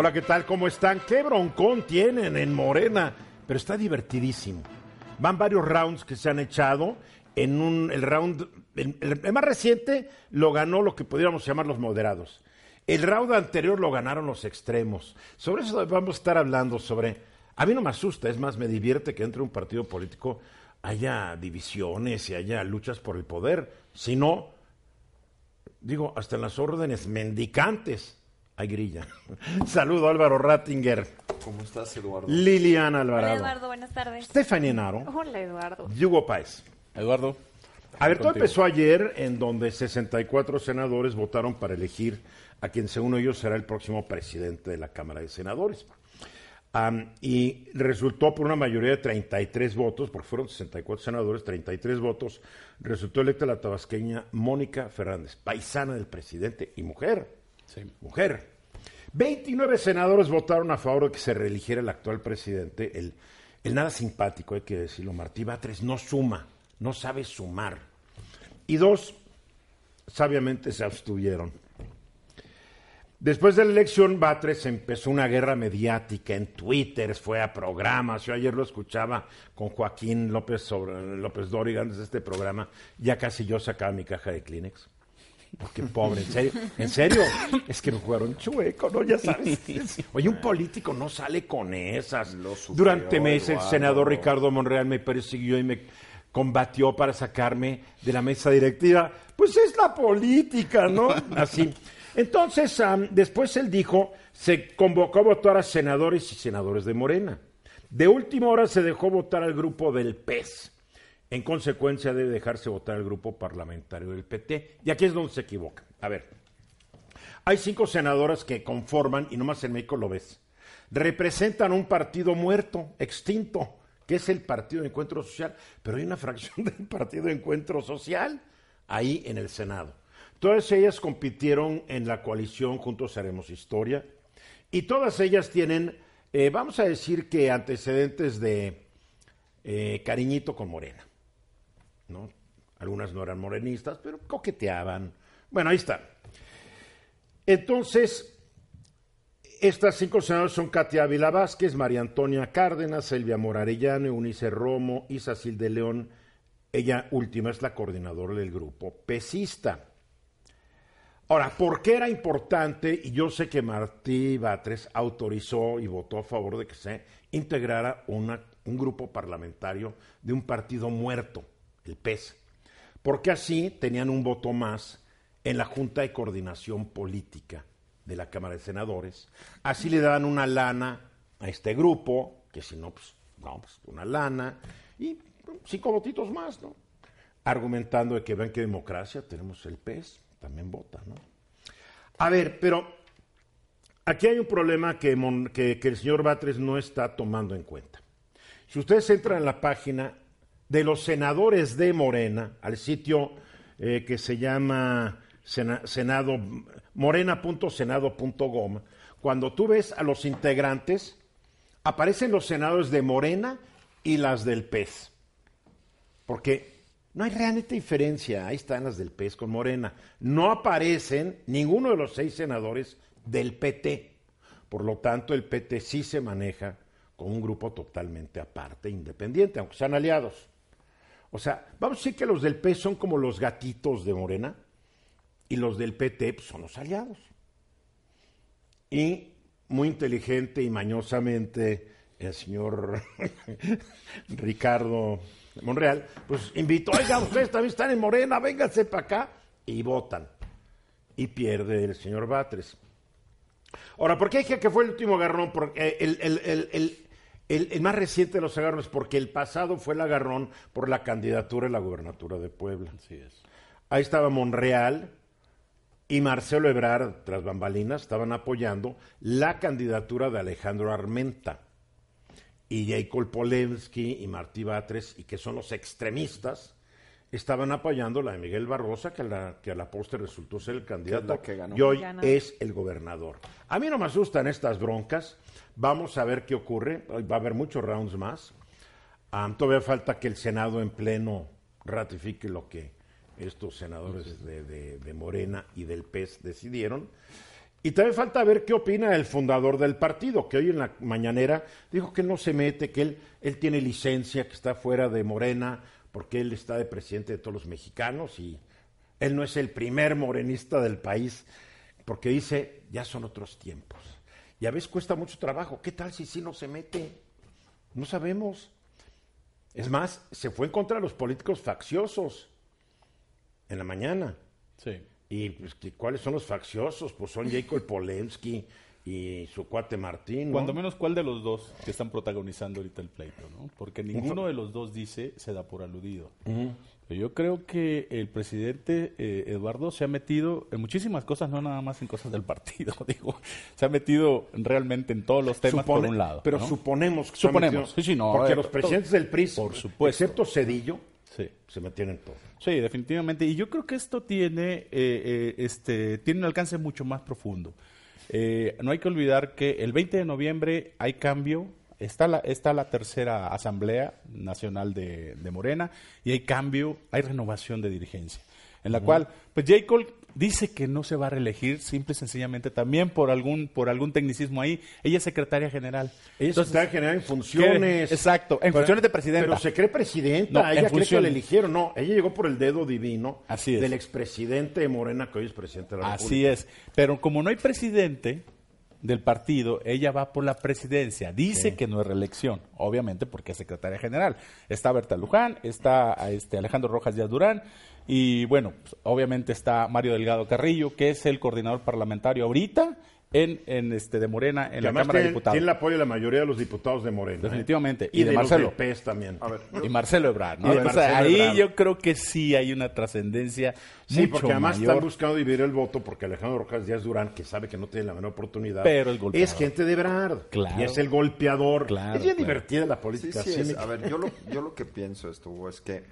Hola, ¿qué tal? ¿Cómo están? ¿Qué broncón tienen en Morena? Pero está divertidísimo. Van varios rounds que se han echado. En un, el round, el, más reciente lo ganó lo que podríamos llamar los moderados. El round anterior lo ganaron los extremos. Sobre eso vamos a estar hablando, sobre... A mí no me asusta, es más, me divierte que entre un partido político haya divisiones y haya luchas por el poder. Si no, digo, hasta en las órdenes mendicantes hay grilla. Saludo Álvaro Rattinger. ¿Cómo estás, Eduardo? Liliana Alvarado. Hola, Eduardo, buenas tardes. Stephanie Naro. Hola, Eduardo. Hugo Páez. Eduardo. A ver, todo empezó ayer en donde 64 senadores votaron para elegir a quien según ellos será el próximo presidente de la Cámara de Senadores. Um, y resultó por una mayoría de 33 votos, porque fueron 64 senadores, 33 votos, resultó electa la tabasqueña Mónica Fernández, paisana del presidente y mujer. Sí. Mujer. 29 senadores votaron a favor de que se reeligiera el actual presidente, el, el nada simpático, hay que decirlo, Martí Batres, no suma, no sabe sumar. Y dos, sabiamente se abstuvieron. Después de la elección, Batres empezó una guerra mediática en Twitter, fue a programas. Yo ayer lo escuchaba con Joaquín López, sobre, López Dóriga, antes de este programa. Ya casi yo sacaba mi caja de Kleenex. Porque pobre, en serio, en serio, es que me jugaron chueco, ¿no? Ya sabes. Oye, un político no sale con esas. Durante meses, el senador Ricardo Monreal me persiguió y me combatió para sacarme de la mesa directiva. Pues es la política, ¿no? Así. Entonces, am, después él dijo, se convocó a votar a senadores y senadores de Morena. De última hora se dejó votar al grupo del PES. En consecuencia, debe dejarse votar al grupo parlamentario del PT. Y aquí es donde se equivoca. A ver, hay cinco senadoras que conforman, y nomás en México lo ves, representan un partido muerto, extinto, que es el Partido de Encuentro Social, pero hay una fracción del Partido de Encuentro Social ahí en el Senado. Todas ellas compitieron en la coalición Juntos Haremos Historia, y todas ellas tienen, eh, vamos a decir que antecedentes de eh, cariñito con Morena. ¿No? Algunas no eran morenistas, pero coqueteaban. Bueno, ahí está. Entonces, estas cinco senadores son Katia Ávila Vázquez, María Antonia Cárdenas, Silvia Morarellano, Eunice Romo, Isacil de León. Ella última es la coordinadora del grupo pesista. Ahora, ¿por qué era importante? Y yo sé que Martí Batres autorizó y votó a favor de que se integrara un grupo parlamentario de un partido muerto, el PES, porque así tenían un voto más en la Junta de Coordinación Política de la Cámara de Senadores. Así le daban una lana a este grupo, que si no, pues, no, pues una lana, y cinco votitos más, ¿no? Argumentando de que ven que democracia, tenemos el PES, también vota, ¿no? A ver, pero aquí hay un problema que, que- que el señor Batres no está tomando en cuenta. Si ustedes entran en la página de los senadores de Morena, al sitio eh, que se llama sena- senado, cuando tú ves a los integrantes, aparecen los senadores de Morena y las del PES. Porque no hay realmente diferencia. Ahí están las del PES con Morena. No aparecen ninguno de los seis senadores del PT. Por lo tanto, el PT sí se maneja con un grupo totalmente aparte, independiente, aunque sean aliados. O sea, vamos a decir que los del PES son como los gatitos de Morena y los del PT pues, son los aliados. Y muy inteligente y mañosamente el señor Ricardo Monreal, pues invitó, oiga, ustedes también están en Morena, vénganse para acá, y votan. Y pierde el señor Batres. Ahora, ¿por qué dije que fue el último agarrón? Porque el, el- el- el- más reciente de los agarrones, porque el pasado fue el agarrón por la candidatura a la gubernatura de Puebla. Así es. Ahí estaba Monreal, y Marcelo Ebrard, tras bambalinas, estaban apoyando la candidatura de Alejandro Armenta. Y Jacob Polensky y Martí Batres, y que son los extremistas, estaban apoyando la de Miguel Barrosa, que a la, que a la postre resultó ser el candidato que ganó. y hoy Ganó. es el gobernador. A mí no me asustan estas broncas. Vamos a ver qué ocurre. Va a haber muchos rounds más. Todavía falta que el Senado en pleno ratifique lo que estos senadores de, de- de Morena y del PES decidieron. Y también falta ver qué opina el fundador del partido, que hoy en la mañanera dijo que no se mete, que él, él tiene licencia, que está fuera de Morena, porque él está de presidente de todos los mexicanos y él no es el primer morenista del país, porque dice, ya son otros tiempos. Y a veces cuesta mucho trabajo. ¿Qué tal si sí no se mete? No sabemos. Es más, se fue en contra de los políticos facciosos en la mañana. Sí. ¿Y pues, cuáles son los facciosos? Pues son Jacob Polensky y su cuate Martín. ¿no? Cuando menos, ¿cuál de los dos que están protagonizando ahorita el pleito? ¿no? Porque ninguno de los dos dice se da por aludido. Pero Yo creo que el presidente eh, Eduardo se ha metido en muchísimas cosas, no nada más en cosas del partido, digo. Se ha metido realmente en todos los temas Supone- por un lado. Pero ¿no? suponemos que se ha Suponemos, metido- sí, sí, no, Porque eh, los todo- presidentes del PRI, por supuesto. excepto Cedillo, Sí. se metieron en todo. Sí, definitivamente. Y yo creo que esto tiene, eh, eh, este, tiene un alcance mucho más profundo. Eh, no hay que olvidar que el 20 de noviembre hay cambio. Está la, está la tercera Asamblea Nacional de, de Morena y hay cambio, hay renovación de dirigencia. En la cual, pues Jacob dice que no se va a reelegir, simple y sencillamente también por algún, por algún tecnicismo ahí. Ella es secretaria general. Ella Entonces, está general en funciones. ¿qué? Exacto, en Pero- funciones de presidenta. Pero se cree presidenta. No, ella cree que la eligieron. No, ella llegó por el dedo divino Así es. del expresidente de Morena, que hoy es presidente de la Así República. es. Pero como no hay presidente del partido, ella va por la presidencia. Dice que no es reelección, obviamente porque es secretaria general. Está Berta Luján, está este, Alejandro Rojas Díaz Durán y bueno, pues, obviamente está Mario Delgado Carrillo, que es el coordinador parlamentario ahorita en, en este de Morena en la Cámara de Diputados. tiene el apoyo de la mayoría de los diputados de Morena. ¿eh? Definitivamente. Y, Y de de, Marcelo. los también. A ver, y Marcelo Ebrard, ¿no? Y Marcelo ahí Ebrard. yo creo que sí hay una trascendencia Sí, mucho porque además mayor. están buscando dividir el voto porque Alejandro Rojas Díaz Durán, que sabe que no tiene la menor oportunidad, Pero es golpeador. gente de Brad. Claro. Y es el golpeador. Claro, es bien claro. divertida la política. sí, sí, es. A ver, yo lo, yo lo que pienso esto es que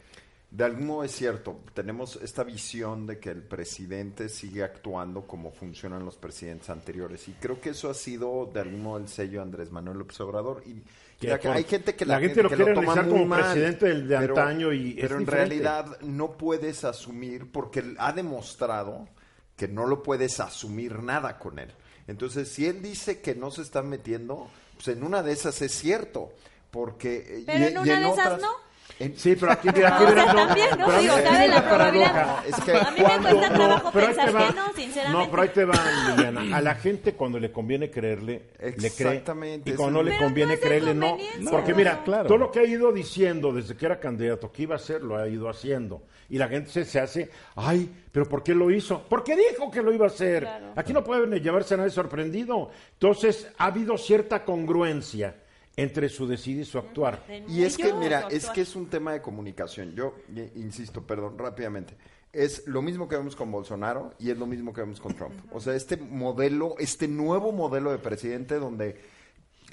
de algún modo es cierto, tenemos esta visión de que el presidente sigue actuando como funcionan los presidentes anteriores y creo que eso ha sido de algún modo el sello de Andrés Manuel López Obrador y hay gente que la gente lo que quiere toma muy como mal, presidente del- de pero- antaño y es pero en diferente. realidad no puedes asumir porque ha demostrado que no lo puedes asumir nada con él. Entonces, si él dice que no se está metiendo, pues en una de esas es cierto, porque... Pero y- en y una de esas no. En- Sí, pero aquí, mira, aquí No, o verás, sea, no, también, ¿no? Digo, cabe la paradoja. probabilidad. Es que a mí me Cuando- cuesta no, trabajo pero ahí pensar te va. que no, sinceramente. No, pero ahí te va, Liliana. A la gente cuando le conviene creerle, le cree. Exactamente, Y cuando no le conviene no creerle, no. Porque No, mira, claro. todo lo que ha ido diciendo desde que era candidato que iba a hacer, lo ha ido haciendo. Y la gente se, se hace, ay, pero ¿por qué lo hizo? Porque dijo que lo iba a hacer. Claro. Aquí no puede llevarse a nadie sorprendido. Entonces, ha habido cierta congruencia entre su decir y su actuar. Y es que, mira, es que es un tema de comunicación. Yo insisto, perdón, rápidamente. Es lo mismo que vemos con Bolsonaro y es lo mismo que vemos con Trump. O sea, este modelo, este nuevo modelo de presidente donde...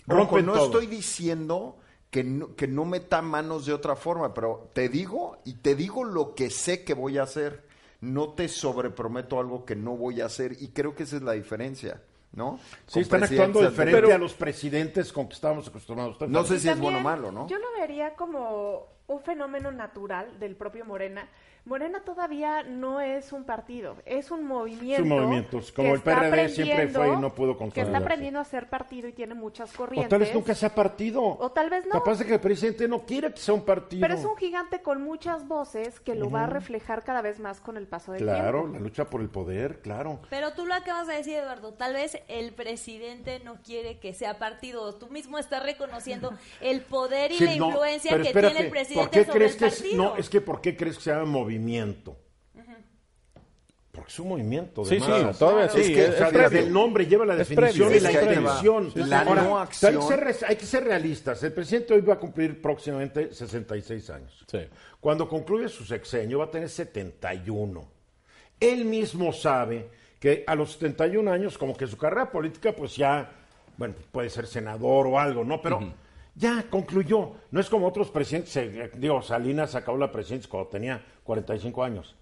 Ojo, no todo. estoy diciendo que no, que no meta manos de otra forma, pero te digo y te digo lo que sé que voy a hacer. No te sobreprometo algo que no voy a hacer y creo que esa es la diferencia, ¿no? Sí, Con están actuando diferente anteriores. a los presidentes con que estábamos acostumbrados. No sé si es bueno o también, malo, ¿no? Yo lo vería como un fenómeno natural del propio Morena. Morena todavía no es un partido, es un movimiento. Es un movimiento, como que el está PRD siempre aprendiendo- fue y no pudo Que está aprendiendo a ser partido y tiene muchas O corrientes. tal vez nunca sea partido. O tal vez no. Capaz de que el presidente no quiere que sea un partido. Pero es un gigante con muchas voces que lo va a reflejar cada vez más con el paso del Claro, tiempo. la lucha por el poder, claro. Pero tú lo acabas de decir, Eduardo. Tal vez el presidente no quiere que sea partido. Tú mismo estás reconociendo el poder y Sí, la no, influencia que espérate, tiene el ¿por presidente qué sobre crees el que es- partido. no, es que ¿por qué crees que se llama movimiento? Porque es un movimiento. Sí, de sí, masas. todavía sí, Es que, es- o sea, el nombre lleva la definición y la intención. Sí, La Ahora, no hay, acción- que ser, res- hay que ser realistas. El presidente hoy va a cumplir próximamente 66 años. Sí. Cuando concluye su sexenio va a tener 71. Él mismo sabe que a los 71 años, como que su carrera política, pues ya, bueno, puede ser senador o algo, ¿no? Pero ya concluyó. No es como otros presidentes, eh, digo, Salinas acabó la presidencia cuando tenía 45 años.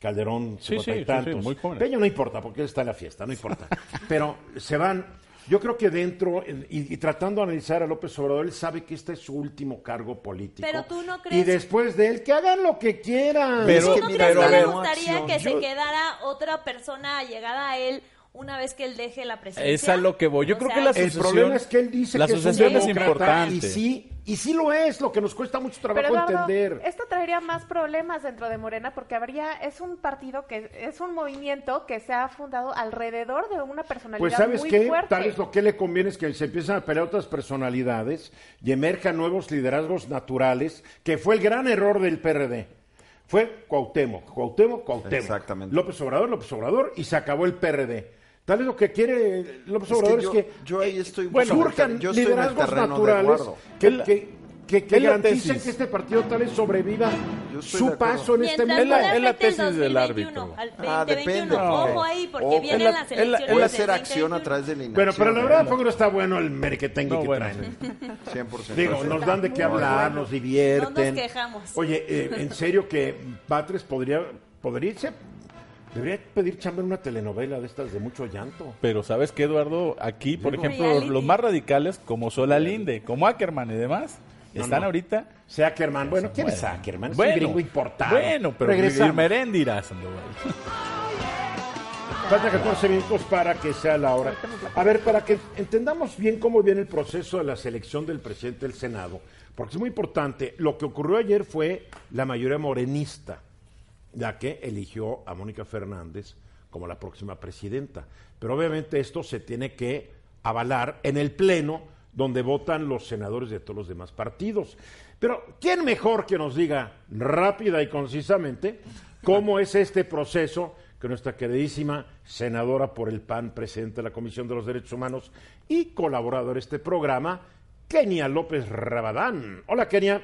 Calderón, Sí, 50 sí, y sí, sí, tantos. muy jóvenes. Peña no importa, porque él está en la fiesta, no importa. Pero se van, yo creo que dentro, en- y, y tratando de analizar a López Obrador, él sabe que este es su último cargo político. Pero tú no Y crees- después de él, que hagan lo que quieran. Pero- ¿Tú no crees pero que le gustaría acción. que se quedara otra persona llegada a él una vez que él deje la presidencia? Es a lo que voy. Yo creo sea, que la El sucesión- problema es que él dice la que es un es importante. y sí, y sí lo es, lo que nos cuesta mucho trabajo Pero Eduardo, entender. esto traería más problemas dentro de Morena porque habría, es un partido que es un movimiento que se ha fundado alrededor de una personalidad Pues sabes muy qué, fuerte. tal vez lo que le conviene es que se empiezan a pelear otras personalidades y emerjan nuevos liderazgos naturales, que fue el gran error del PRD. Fue Cuauhtémoc, Cuauhtémoc, Cuauhtémoc. Exactamente. López Obrador, López Obrador y se acabó el PRD. Tal vez lo que quiere López Es que Obrador yo- es que yo ahí estoy bueno, surjan yo estoy en el liderazgos naturales que, la- que- que- que garanticen que este partido tal vez sobreviva su paso en este Mientras Es la- tesis del 2021, árbitro. Al Ah, 2021. depende. Ojo ahí, porque Ojo. vienen la- las es la- elecciones. es Puede ser acción a 2021. través de la Bueno, pero la verdad ¿eh? fue que no está bueno el merequetengue No, que bueno, traen. 100%. Digo, nos dan de qué hablar, nos divierten. No nos quejamos. Oye, eh, en serio que Batres podría, podría irse, debería pedir chamba en una telenovela de estas de mucho llanto. Pero ¿sabes qué, Eduardo? Aquí, por Digo. ejemplo, Reality. los más radicales, como Solalinde, como Ackerman y demás, están no. ahorita... Sea Ackerman, bueno, ¿quién es Ackerman? Es bueno, un gringo importado. Bueno, pero Regresamos. Merendira, Sandoval. Falta 14 minutos para que sea la hora. A ver, para que entendamos bien cómo viene el proceso de la selección del presidente del Senado, porque es muy importante, lo que ocurrió ayer fue la mayoría morenista, la que eligió a Mónica Fernández como la próxima presidenta. Pero obviamente esto se tiene que avalar en el Pleno, donde votan los senadores de todos los demás partidos. Pero, ¿quién mejor que nos diga rápida y concisamente cómo es este proceso que nuestra queridísima senadora por el PAN, presidente de la Comisión de los Derechos Humanos y colaborador de este programa, Kenia López Rabadán? Hola, Kenia.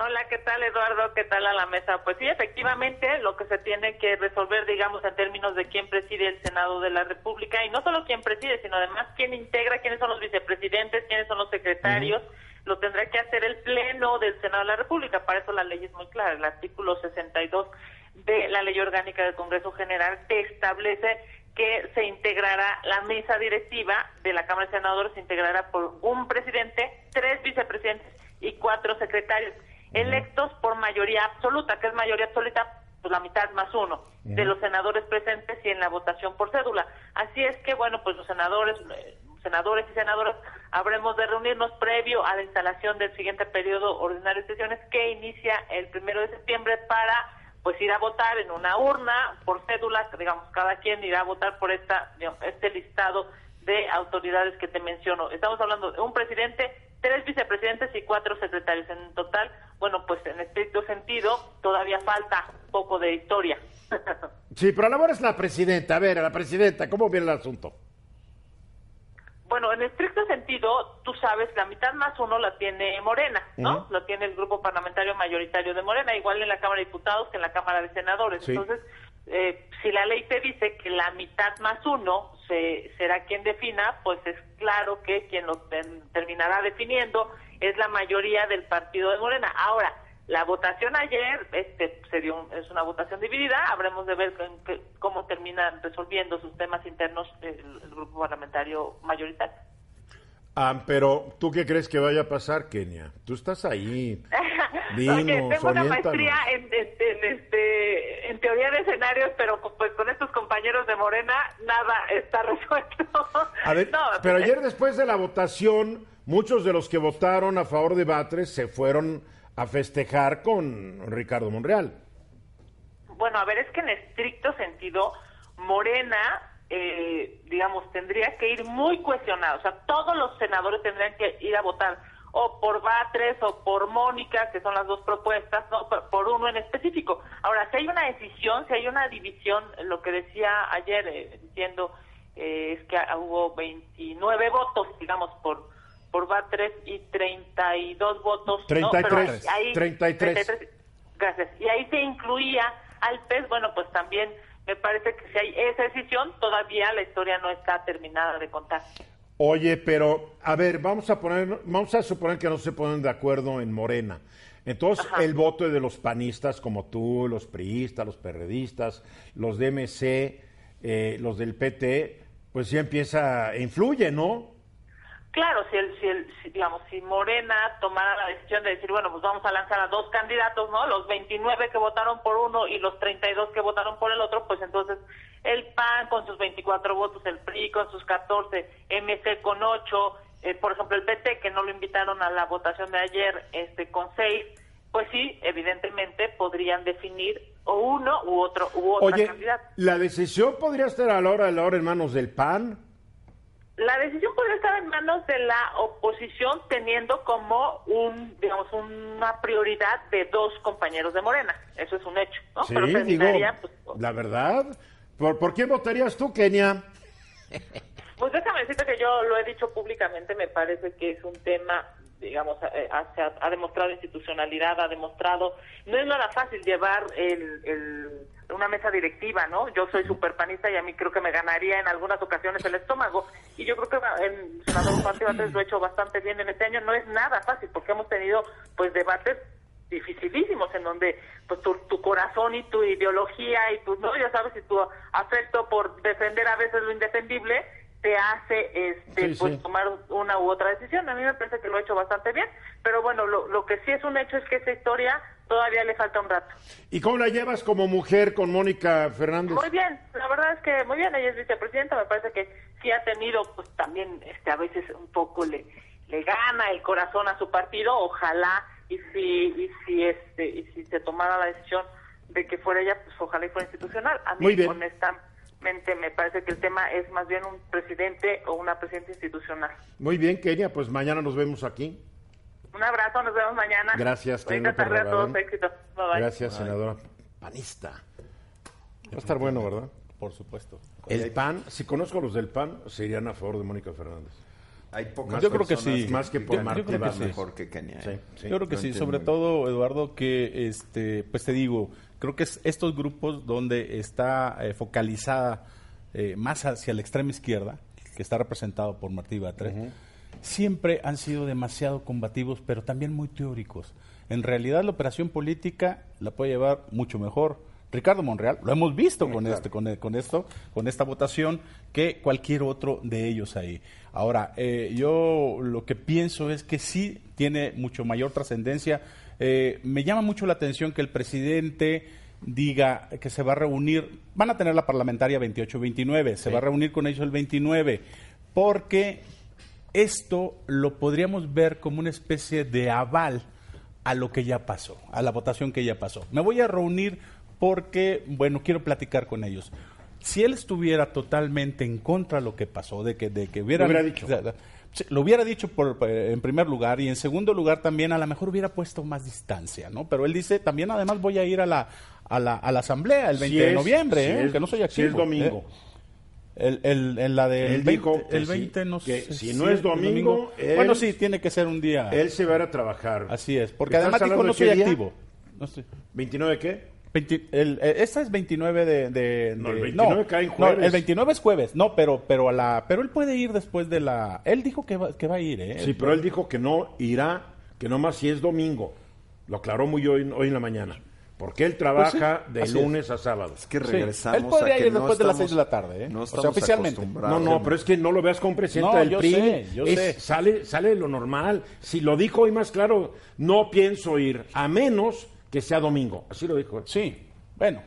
Hola, ¿qué tal Eduardo? ¿Qué tal a la mesa? Pues sí, efectivamente, lo que se tiene que resolver, digamos, en términos de quién preside el Senado de la República, y no solo quién preside, sino además quién integra, quiénes son los vicepresidentes, quiénes son los secretarios, lo tendrá que hacer el Pleno del Senado de la República. Para eso la ley es muy clara. El artículo 62 de la Ley Orgánica del Congreso General te establece que se integrará la mesa directiva de la Cámara de Senadores, se integrará por un presidente, tres vicepresidentes y cuatro secretarios, electos por mayoría absoluta, que es mayoría absoluta, pues la mitad más uno, de los senadores presentes y en la votación por cédula. Así es que, bueno, pues los senadores, eh, senadores y senadoras habremos de reunirnos previo a la instalación del siguiente periodo ordinario de sesiones que inicia el primero de septiembre para pues ir a votar en una urna por cédula, digamos, cada quien irá a votar por esta digamos, este listado de autoridades que te menciono. Estamos hablando de un presidente, tres vicepresidentes y cuatro secretarios. En total, bueno, pues en estricto sentido, todavía falta poco de historia. Sí, pero ahora es la presidenta. A ver, a la presidenta, ¿cómo viene el asunto? Bueno, en estricto sentido, tú sabes, la mitad más uno la tiene Morena, ¿no? Ujú. La tiene el grupo parlamentario mayoritario de Morena, igual en la Cámara de Diputados que en la Cámara de Senadores. Sí. Entonces, eh, si la ley te dice que la mitad más uno se, será quien defina, pues es claro que quien lo ten- terminará definiendo es la mayoría del partido de Morena. Ahora, la votación ayer este, se dio un- es una votación dividida, habremos de ver qué- cómo terminan resolviendo sus temas internos el, el grupo parlamentario mayoritario. Ah, pero ¿tú qué crees que vaya a pasar, Kenia? Tú estás ahí. Oye, Dinos, tengo una maestría en, en- en, este, en teoría de escenarios, pero pues con estos compañeros de Morena nada está resuelto. A ver, No, pero eh, ayer después de la votación, muchos de los que votaron a favor de Batres se fueron a festejar con Ricardo Monreal. Bueno, a ver, es que en estricto sentido, Morena, eh, digamos, tendría que ir muy cuestionado. O sea, todos los senadores tendrían que ir a votar o por Batres o por Mónica, que son las dos propuestas, no por- uno en específico. Ahora, si hay una decisión, si hay una división, lo que decía ayer, eh, diciendo eh, es que hubo 29 votos, digamos, por por Batres y 32 votos. ¿no? Pero 33, ahí- 33. 33. Gracias. Y ahí se incluía al PES, bueno, pues también me parece que si hay esa decisión, todavía la historia no está terminada de contar. Oye, pero a ver, vamos a poner, vamos a suponer que no se ponen de acuerdo en Morena. Entonces, el voto de los panistas como tú, los priistas, los perredistas, los de MC, eh, los del PT, pues ya empieza, influye, ¿no? Claro, si, el, si, el, si, digamos, si Morena tomara la decisión de decir, bueno, pues vamos a lanzar a dos candidatos, ¿no? Los 29 que votaron por uno y los 32 que votaron por el otro, pues entonces el PAN con sus 24 votos, el PRI con sus 14, MC con 8, eh, por ejemplo el PT que no lo invitaron a la votación de ayer, este con 6, pues sí, evidentemente podrían definir o uno u otro u otra Oye, candidato. la decisión podría estar a la hora de la hora en manos del PAN. La decisión podría estar en manos de la oposición teniendo como un, digamos, una prioridad de dos compañeros de Morena. Eso es un hecho, ¿no? Sí, Pero digo, pues, la verdad. ¿Por, ¿Por quién votarías tú, Kenia? Pues déjame decirte que yo lo he dicho públicamente, me parece que es un tema, digamos, eh, ha, ha- demostrado institucionalidad, ha demostrado, no es nada fácil llevar el, el- una mesa directiva, ¿no? Yo soy súper panista y a mí creo que me ganaría en algunas ocasiones el estómago y yo creo que el senador Juan Cibates lo ha hecho bastante bien en este año, no es nada fácil porque hemos tenido pues debates dificilísimos en donde pues tu, tu corazón y tu ideología y tu no ya sabes y tu afecto por defender a veces lo indefendible te hace este Sí, pues sí. tomar una u otra decisión a mí me parece que lo ha hecho bastante bien pero bueno lo, lo que sí es un hecho es que esa historia todavía le falta un rato ¿Y cómo la llevas como mujer con Mónica Fernández? muy bien, la verdad es que muy bien, ella es vicepresidenta, me parece que sí ha tenido, pues también este, a veces un poco le, le gana el corazón a su partido, ojalá y si, y si este, y si se tomara la decisión de que fuera ella, pues ojalá y fuera institucional. A mí honestamente me parece que el tema es más bien un presidente o una presidenta institucional. Muy bien, Kenia, pues mañana nos vemos aquí. Un abrazo, nos vemos mañana. Gracias, Kenia tarde a todos, éxito. Bye, bye. Gracias, senadora. Panista. Va a estar bueno, ¿verdad? Por supuesto. El PAN, si conozco a los del PAN, serían a favor de Mónica Fernández. Hay pocas Yo creo que personas sí. Más que por Yo- yo Martí creo que Vázquez. sí. mejor que Kenia. Sí, ¿eh? sí. Yo creo que sí, sobre todo, Eduardo, que este, pues te digo, creo que es estos grupos donde está eh, focalizada eh, más hacia la extrema izquierda, que está representado por Martí Batres, siempre han sido demasiado combativos, pero también muy teóricos. En realidad, la operación política la puede llevar mucho mejor. Ricardo Monreal, lo hemos visto con este, con, con esto, con esta votación, que cualquier otro de ellos ahí. Ahora, eh, yo lo que pienso es que sí tiene mucho mayor trascendencia. Eh, me llama mucho la atención que el presidente diga que se va a reunir, van a tener la parlamentaria 28-29, se va a reunir con ellos el 29, porque esto lo podríamos ver como una especie de aval a lo que ya pasó, a la votación que ya pasó. Me voy a reunir porque, bueno, quiero platicar con ellos. Si él estuviera totalmente en contra de lo que pasó, de que, de que hubiera... Dicho. o sea, sí, Lo hubiera dicho por, eh, en primer lugar y en segundo lugar también a lo mejor hubiera puesto más distancia, ¿no? Pero él dice, también además voy a ir a la, a la, a la asamblea el 20 Si de noviembre, si ¿eh? es- que no soy si activo. es domingo. ¿eh? El, el, en la de Él dijo el sí, 20 no que sé si no es domingo, él- bueno, sí, tiene que ser un día. Él se va a ir a trabajar. Así es, porque ¿Estás además dijo no soy día? activo. No sé. ¿29 qué? 20 el, eh, esta es 29 de, de- No, el de- 29 cae en no, jueves. el 29 es jueves. No, pero pero a la pero él puede ir después de la él dijo que va, que va a ir, ¿eh? Sí, pero él dijo que no irá, que nomás si es domingo. Lo aclaró muy hoy, hoy en la mañana. Porque él trabaja Pues sí, de es. lunes a sábado. Es que Sí. regresamos Él podría a que ir no después de las estamos- seis de la tarde, ¿eh? No O sea, oficialmente. No, no, pero es que no lo veas como presidente No, del yo PRI. sé, yo Es- sé. Sale, sale de lo normal. Si lo dijo hoy más claro, no pienso ir, a menos que sea domingo. Así lo dijo. Sí. Bueno,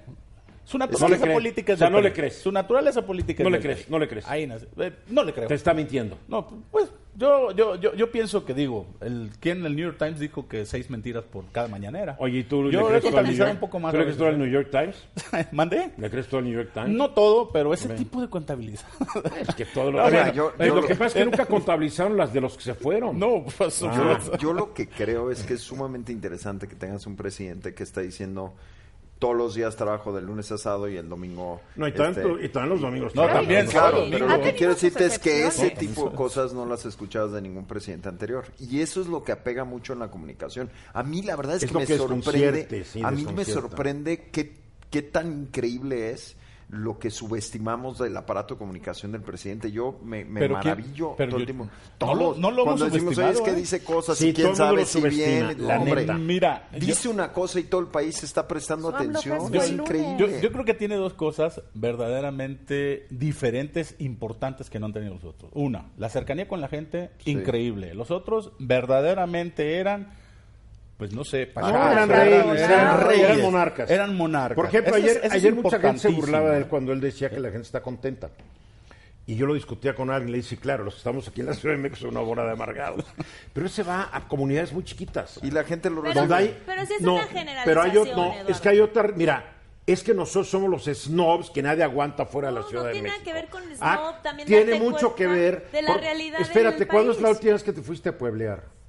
su No naturaleza le crees. política es O sea, no PRI. le crees. Su naturaleza política No es le del crees, PRI. no le crees. Ahí nace. Eh, no le creo. Te está mintiendo. No, pues yo, yo, yo, yo pienso que digo, el quien en el New York Times dijo que seis mentiras por cada mañanera. Oye, ¿y tú yo le he crees todo al New contabilizado York? un poco más. ¿Tú le crees todo al New York Times? ¿Mandé? ¿Le crees todo al New York Times? No todo, pero ese tipo de contabilizado. Es que todo lo, O sea, Bueno, yo- yo lo lo- que pasa es que nunca contabilizaron las de los que se fueron. no, pues, Ah. Yo, yo lo que creo es que es sumamente interesante que tengas un presidente que está diciendo todos los días trabajo del lunes a sábado y el domingo. No, y este, también, y también los domingos. No, también, Claro, pero lo que quiero decirte es que ese tipo de cosas no las escuchabas de ningún presidente anterior. Y eso es lo que apega mucho en la comunicación. A mí la verdad es, Es que lo me que sorprende, sí, a mí me sorprende qué, qué tan increíble es lo que subestimamos del aparato de comunicación del presidente. Yo me, me Pero quién- maravillo pero todo el tiempo. no lo- no lo hemos cuando decimos, "Oye, es que ¿eh?" dice cosas Sí, y quién sabe lo si subestima, bien. la hombre, neta. Mira, yo- dice una cosa y todo el país se está prestando atención. Es increíble. Yo, yo creo que tiene dos cosas verdaderamente diferentes, importantes que no han tenido los otros. Una, la cercanía con la gente, increíble. Los otros verdaderamente eran, pues no sé, No, pachadas, eran eran- reyes, eran eran, reyes, eran monarcas. Eran monarcas. Por ejemplo, ayer, es ayer mucha gente se burlaba de él cuando él decía que la gente está contenta. Y yo lo discutía con alguien, le dice, claro, los que estamos aquí en la Ciudad de México son una bola de amargados. Pero él se va a comunidades muy chiquitas. Y la gente lo Pero- hay, pero sí es no, una generalización, pero hay no, Eduardo. es que hay otra, mira, es que nosotros somos los snobs que nadie aguanta fuera de la No, Ciudad no de tiene México. nada que ver con snob, Ah, también tiene mucho que ver. de la realidad del Espérate, ¿cuándo es la país. última vez que te fuiste a pueblear?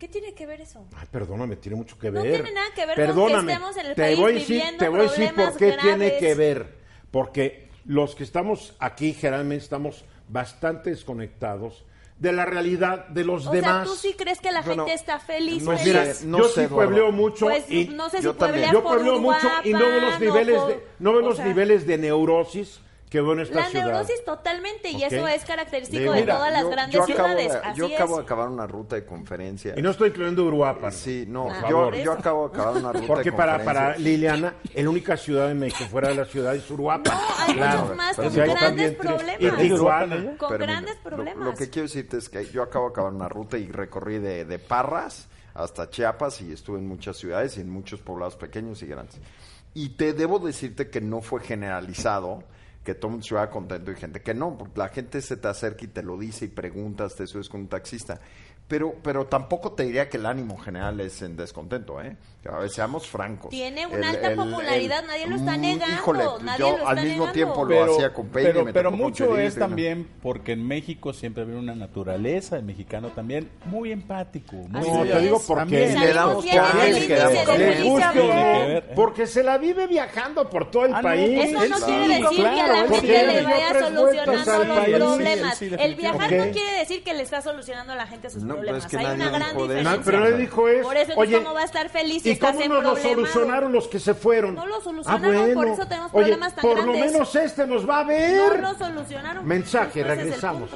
¿Qué tiene que ver eso? Ay, perdóname, tiene mucho que No ver. tiene nada que ver con que Perdóname, estemos en el te país voy a decir, viviendo te voy a decir por qué tiene que ver. Porque los que estamos aquí generalmente estamos bastante desconectados de la realidad de los O demás. sea, ¿tú sí crees que la Bueno, gente está feliz? no Pues feliz? mira, sé, no yo sé, sí puebleo mucho Pues y no sé si yo también. yo puebleo mucho y no veo los niveles de no veo los sea, niveles de neurosis que veo en esta La ciudad. neurosis totalmente, y eso es característico de mira, todas las yo, grandes yo ciudades. de, Así yo acabo de acabar una ruta de conferencia. Y no estoy incluyendo Uruapan. Sí, no, Ah, yo, yo acabo de acabar una ruta Porque de para, conferencia. para Liliana, la única ciudad de México fuera de la ciudad es Uruapan. No, hay muchos más pero con grandes problemas. y Tijuana. Con Pero grandes mira, lo- problemas. Lo, que quiero decirte es que yo acabo de acabar una ruta y recorrí de, de Parras hasta Chiapas y estuve en muchas ciudades y en muchos poblados pequeños y grandes. Y te debo decirte que no fue generalizado que todo el mundo estuviera contento y gente que no, porque la gente se te acerca y te lo dice y preguntas, te subes con un taxista. Pero, pero tampoco te diría que el ánimo general es en descontento, ¿eh? A ver, seamos francos. Tiene una alta popularidad, nadie lo está Mm, negando, Híjole, nadie yo lo está al mismo negando. tiempo lo pero, hacía con Peña. pero, me pero mucho es también porque en México siempre hay una naturaleza el mexicano también muy empático. Muy No, te digo es. por También. qué. Salimos Le damos el porque se la vive viajando por todo el Ah, no, país. Eso no Sí, quiere decir que a la gente porque le vaya solucionando los problemas. El viajar no quiere decir que le está solucionando a la gente sus No, pero problemas. es que Hay una gran dijo de eso. diferencia. No, pero le dijo es, Por eso, oye, ¿cómo va a estar feliz si ¿Y cómo nos lo solucionaron los que se fueron? No lo Ah, solucionaron, bueno. por eso tenemos Oye, problemas tan por grandes. lo menos este nos va a No ver. lo solucionaron. Mensaje, regresamos.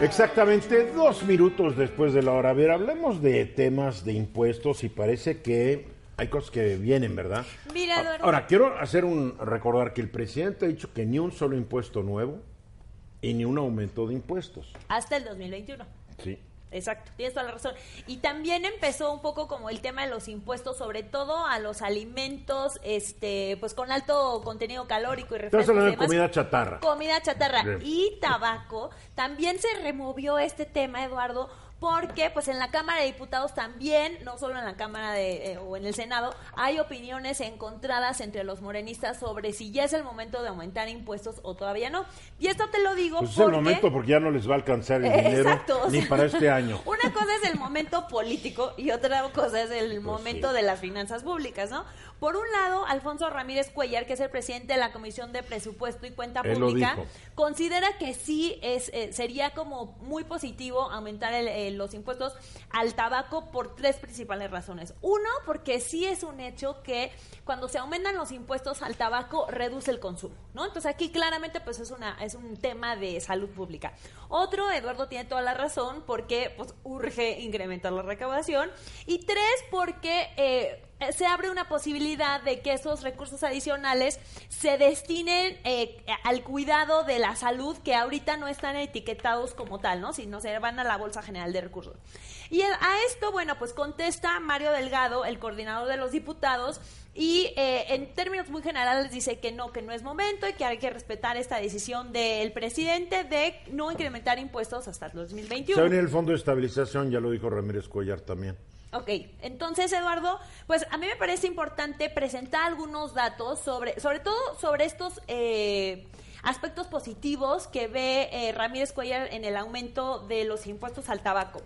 Exactamente dos minutos después de la hora. A ver, hablemos de temas de impuestos y parece que hay cosas que vienen, ¿verdad? Mira. Ahora, quiero hacer un recordar que el presidente ha dicho que ni un solo impuesto nuevo y ni un aumento de impuestos. Hasta el 2021. Sí. Exacto, tienes toda la razón. Y también empezó un poco como el tema de los impuestos, sobre todo a los alimentos, este, pues con alto contenido calórico y Estás refrescos demás. comida chatarra. Comida chatarra y tabaco. También se removió este tema, Eduardo, porque pues en la Cámara de Diputados también, no solo en la Cámara de, eh, o en el Senado, hay opiniones encontradas entre los morenistas sobre si ya es el momento de aumentar impuestos o todavía no. Y esto te lo digo Pues es porque... el momento porque ya no les va a alcanzar el Eh, dinero exacto, o ni sea, para este año. Una cosa es el momento político y otra cosa es el momento Pues sí. de las finanzas públicas, ¿no? Por un lado, Alfonso Ramírez Cuellar, que es el presidente de la Comisión de Presupuesto y Cuenta Él Pública, considera que sí es eh, sería como muy positivo aumentar el- eh, los impuestos al tabaco por tres principales razones. Uno, porque sí es un hecho que cuando se aumentan los impuestos al tabaco reduce el consumo, ¿no? Entonces aquí claramente pues es una es un tema de salud pública. Otro, Eduardo tiene toda la razón porque pues urge incrementar la recaudación y tres porque eh, se abre una posibilidad de que esos recursos adicionales se destinen eh, al cuidado de la salud que ahorita no están etiquetados como tal, ¿no? Sino se van a la Bolsa General de Recursos. Y a esto, bueno, pues contesta Mario Delgado, el coordinador de los diputados, y eh, en términos muy generales dice que no, que no es momento y que hay que respetar esta decisión del presidente de no incrementar impuestos hasta el Se va 2021. el Fondo de Estabilización, ya lo dijo Ramírez Cuellar también. Ok, entonces Eduardo, pues a mí me parece importante presentar algunos datos sobre, sobre todo sobre estos eh, aspectos positivos que ve eh, Ramírez Cuellar en el aumento de los impuestos al tabaco.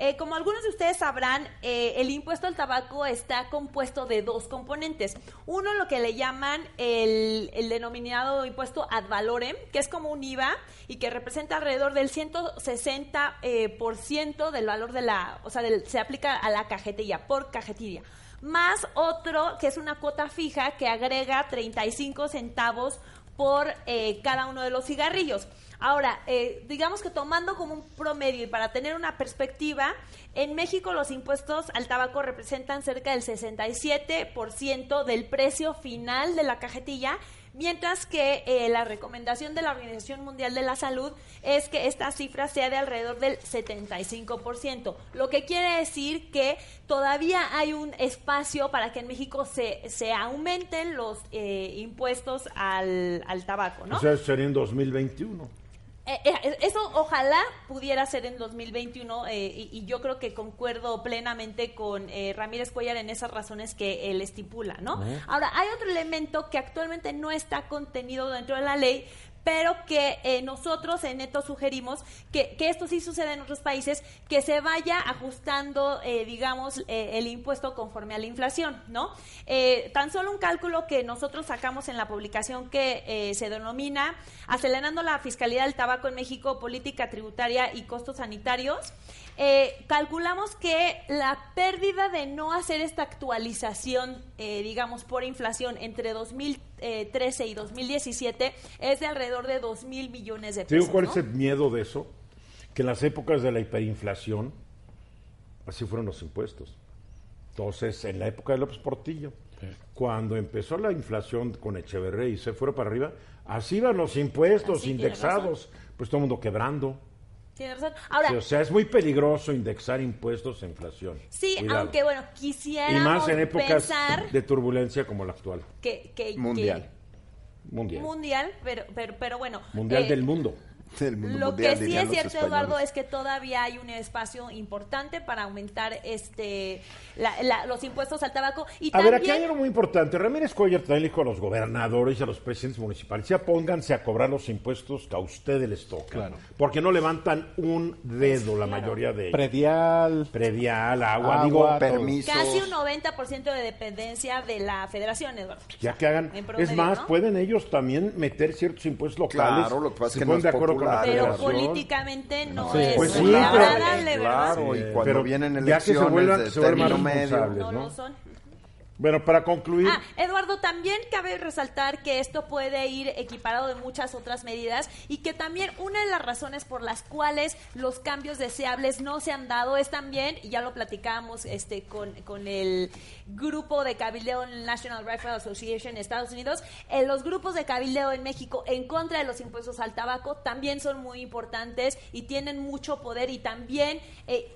Eh, como algunos de ustedes sabrán, eh, el impuesto al tabaco está compuesto de dos componentes. Uno, lo que le llaman el, denominado impuesto ad valorem, que es como un IVA y que representa alrededor del 160 eh, por ciento del valor de la, o sea, se aplica a la cajetilla, por cajetilla. más otro que es una cuota fija que agrega 35 centavos por eh, cada uno de los cigarrillos. Ahora, eh, digamos que tomando como un promedio y para tener una perspectiva, en México los impuestos al tabaco representan cerca del 67% del precio final de la cajetilla mientras que eh, la recomendación de la Organización Mundial de la Salud es que esta cifra sea de alrededor del 75%, lo que quiere decir que todavía hay un espacio para que en México se, se aumenten los eh, impuestos al, al tabaco, ¿no? O sea, sería en 2021. Eh, eh, eso ojalá pudiera ser en 2021 eh, y, y yo creo que concuerdo plenamente con eh, Ramírez Cuellar en esas razones que él estipula, ¿no? Ahora, hay otro elemento que actualmente no está contenido dentro de la ley, pero que eh, nosotros en Neto sugerimos que, que esto sí sucede en otros países, que se vaya ajustando, eh, digamos, eh, el impuesto conforme a la inflación, ¿no? Eh, tan solo un cálculo que nosotros sacamos en la publicación que se denomina Acelerando la Fiscalidad del Tabaco en México, Política Tributaria y Costos Sanitarios, eh, calculamos que la pérdida de no hacer esta actualización, eh, digamos, por inflación entre 2013 y 2017 es de alrededor de 2 mil millones de ¿Te digo pesos. cuál ¿no? es el miedo de eso? Que en las épocas de la hiperinflación, así fueron los impuestos. Entonces, en la época de López Portillo, cuando empezó la inflación con Echeverría y se fueron para arriba, así iban los impuestos Así, indexados, pues todo el mundo quebrando. Tiene razón. Ahora, Sí, o sea, es muy peligroso indexar impuestos a inflación. sí, Cuidado. aunque bueno, Y quisiéramos más en épocas pensar de turbulencia como la actual. que, que- que- Mundial. Mundial. mundial, pero, pero, pero bueno. Mundial eh, del mundo. Del mundo Lo mundial, que sí es cierto, españoles. Eduardo, es que todavía hay un espacio importante para aumentar este la- la- los impuestos al tabaco. Y A también, ver, aquí hay algo muy importante. Ramírez Cuellar también dijo a los gobernadores y a los presidentes municipales, ya pónganse a cobrar los impuestos que a ustedes les toca. Claro. Porque no levantan un dedo la mayoría de ellos. Predial. Predial, agua, Agua, digo. Permisos. casi un 90% de dependencia de la federación, Eduardo. ya que hagan. En promedio, es más, ¿no? pueden ellos también meter ciertos impuestos locales. Claro, lo que pasa es que no de es acuerdo con Pero políticamente no Sí. es Pues sí, agradable, ¿verdad? Claro, y Sí, cuando pero vienen ya que se elecciones vuelvan- de se vuelvan término más medio. responsables. No ¿no? lo son. Bueno, para concluir, Ah, Eduardo, también cabe resaltar que esto puede ir equiparado de muchas otras medidas y que también una de las razones por las cuales los cambios deseables no se han dado es también, y ya lo platicábamos este, con, con el grupo de cabildeo National Rifle Association en Estados Unidos, eh, los grupos de cabildeo en México en contra de los impuestos al tabaco también son muy importantes y tienen mucho poder y también... eh,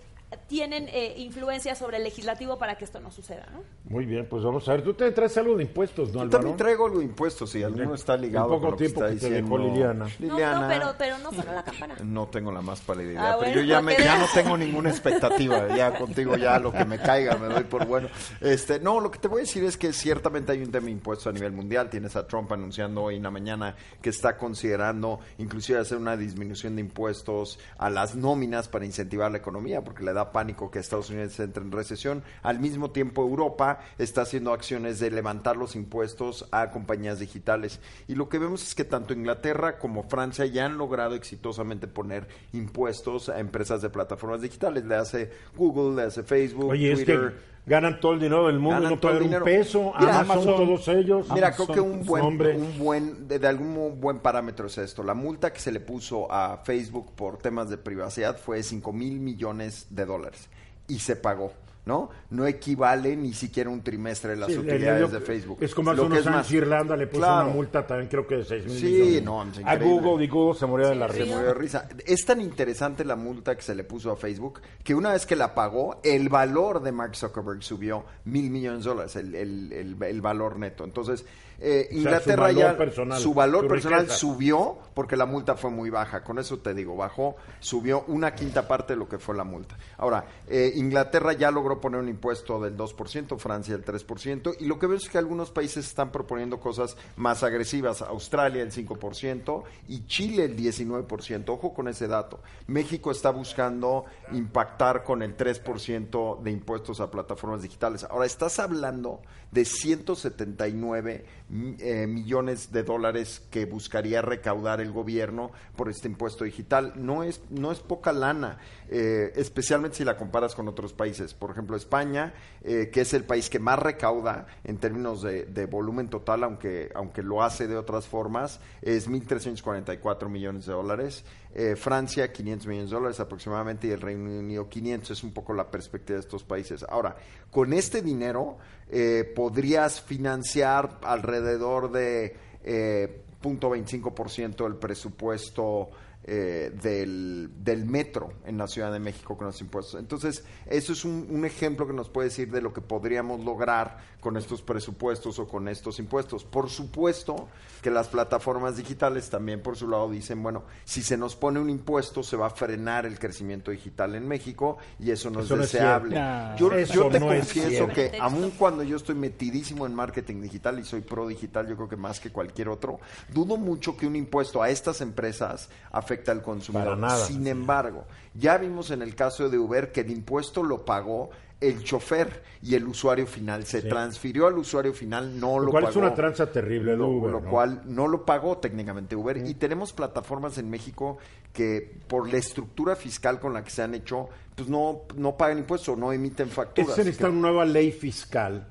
tienen eh, influencia sobre el legislativo para que esto no suceda, ¿no? muy bien, pues vamos a ver. Tú te traes algo de impuestos, ¿no, Yo Álvaro? también traigo algo de impuestos y alguno está ligado poco con lo que tiempo está que te diciendo dejó Liliana. No, Liliana. no, pero, pero no sonó la campana. No tengo la más pálida idea, Ah, pero bueno, yo ya, me, ya no tengo ninguna expectativa, ya contigo ya lo que me caiga me doy por bueno. Este, no, lo que te voy a decir es que ciertamente hay un tema de impuestos a nivel mundial, tienes a Trump anunciando hoy en la mañana que está considerando inclusive hacer una disminución de impuestos a las nóminas para incentivar la economía, porque le da pánico que Estados Unidos entre en recesión. Al mismo tiempo Europa está haciendo acciones de levantar los impuestos a compañías digitales. Y lo que vemos es que tanto Inglaterra como Francia ya han logrado exitosamente poner impuestos a empresas de plataformas digitales. Le hace Google, le hace Facebook, Oye, es Twitter. que ganan todo el dinero del mundo y Ganan no todo el pagan un peso. Mira, Amazon, Amazon- todos ellos. Mira, Amazon, creo que un buen, un buen de, de algún buen parámetro es esto. La multa que se le puso a Facebook por temas de privacidad fue de 5 mil millones de dólares y se pagó. ¿No? No equivale ni siquiera un trimestre de las Sí, utilidades de Facebook. Es como hace unos años Irlanda le puso Claro. una multa también creo que de 6 mil Sí, millones. no, es a increíble. Google y Google se moría de la Se risa. murió de risa. Es tan interesante la multa que se le puso a Facebook que una vez que la pagó, el valor de Mark Zuckerberg subió mil millones de dólares, el, el- el- el valor neto. Entonces, eh, su Inglaterra valor ya personal, su valor su personal riqueza. subió porque la multa fue muy baja. Con eso te digo, bajó, subió una quinta parte de lo que fue la multa. Ahora, eh, Inglaterra ya logró poner un impuesto del 2%, Francia el 3%, y lo que vemos es que algunos países están proponiendo cosas más agresivas. Australia el 5% y Chile el 19%. Ojo con ese dato. México está buscando impactar con el 3% de impuestos a plataformas digitales. Ahora, estás hablando de 179 mm, eh, millones de dólares que buscaría recaudar el gobierno por este impuesto digital. No es, no es poca lana, eh, especialmente si la comparas con otros países. Por ejemplo, España, eh, que es el país que más recauda en términos de, de volumen total, aunque, aunque lo hace de otras formas, es 1.344 millones de dólares. Eh, Francia 500 millones de dólares aproximadamente y el Reino Unido 500 es un poco la perspectiva de estos países. Ahora, con este dinero eh, podrías financiar alrededor de eh, 0.25% del presupuesto eh, del, del metro en la Ciudad de México con los impuestos. Entonces, eso es un, un ejemplo que nos puede decir de lo que podríamos lograr con estos presupuestos o con estos impuestos. Por supuesto que las plataformas digitales también por su lado dicen, bueno, si se nos pone un impuesto se va a frenar el crecimiento digital en México y eso no Eso es deseable. yo, te no confieso que aun cuando yo estoy metidísimo en marketing digital y soy pro digital, yo creo que más que cualquier otro, dudo mucho que un impuesto a estas empresas afecte al consumidor. Para nada. Sin embargo, ya vimos en el caso de Uber que el impuesto lo pagó el chofer y el usuario final. Se Sí. transfirió al usuario final, no Lo lo, cual pagó. es una tranza terrible Lo, Uber, lo ¿no? cual no lo pagó técnicamente Uber. Y tenemos plataformas en México que por la estructura fiscal con la que se han hecho, pues no, no pagan impuestos, no emiten facturas. Se necesita una nueva ley fiscal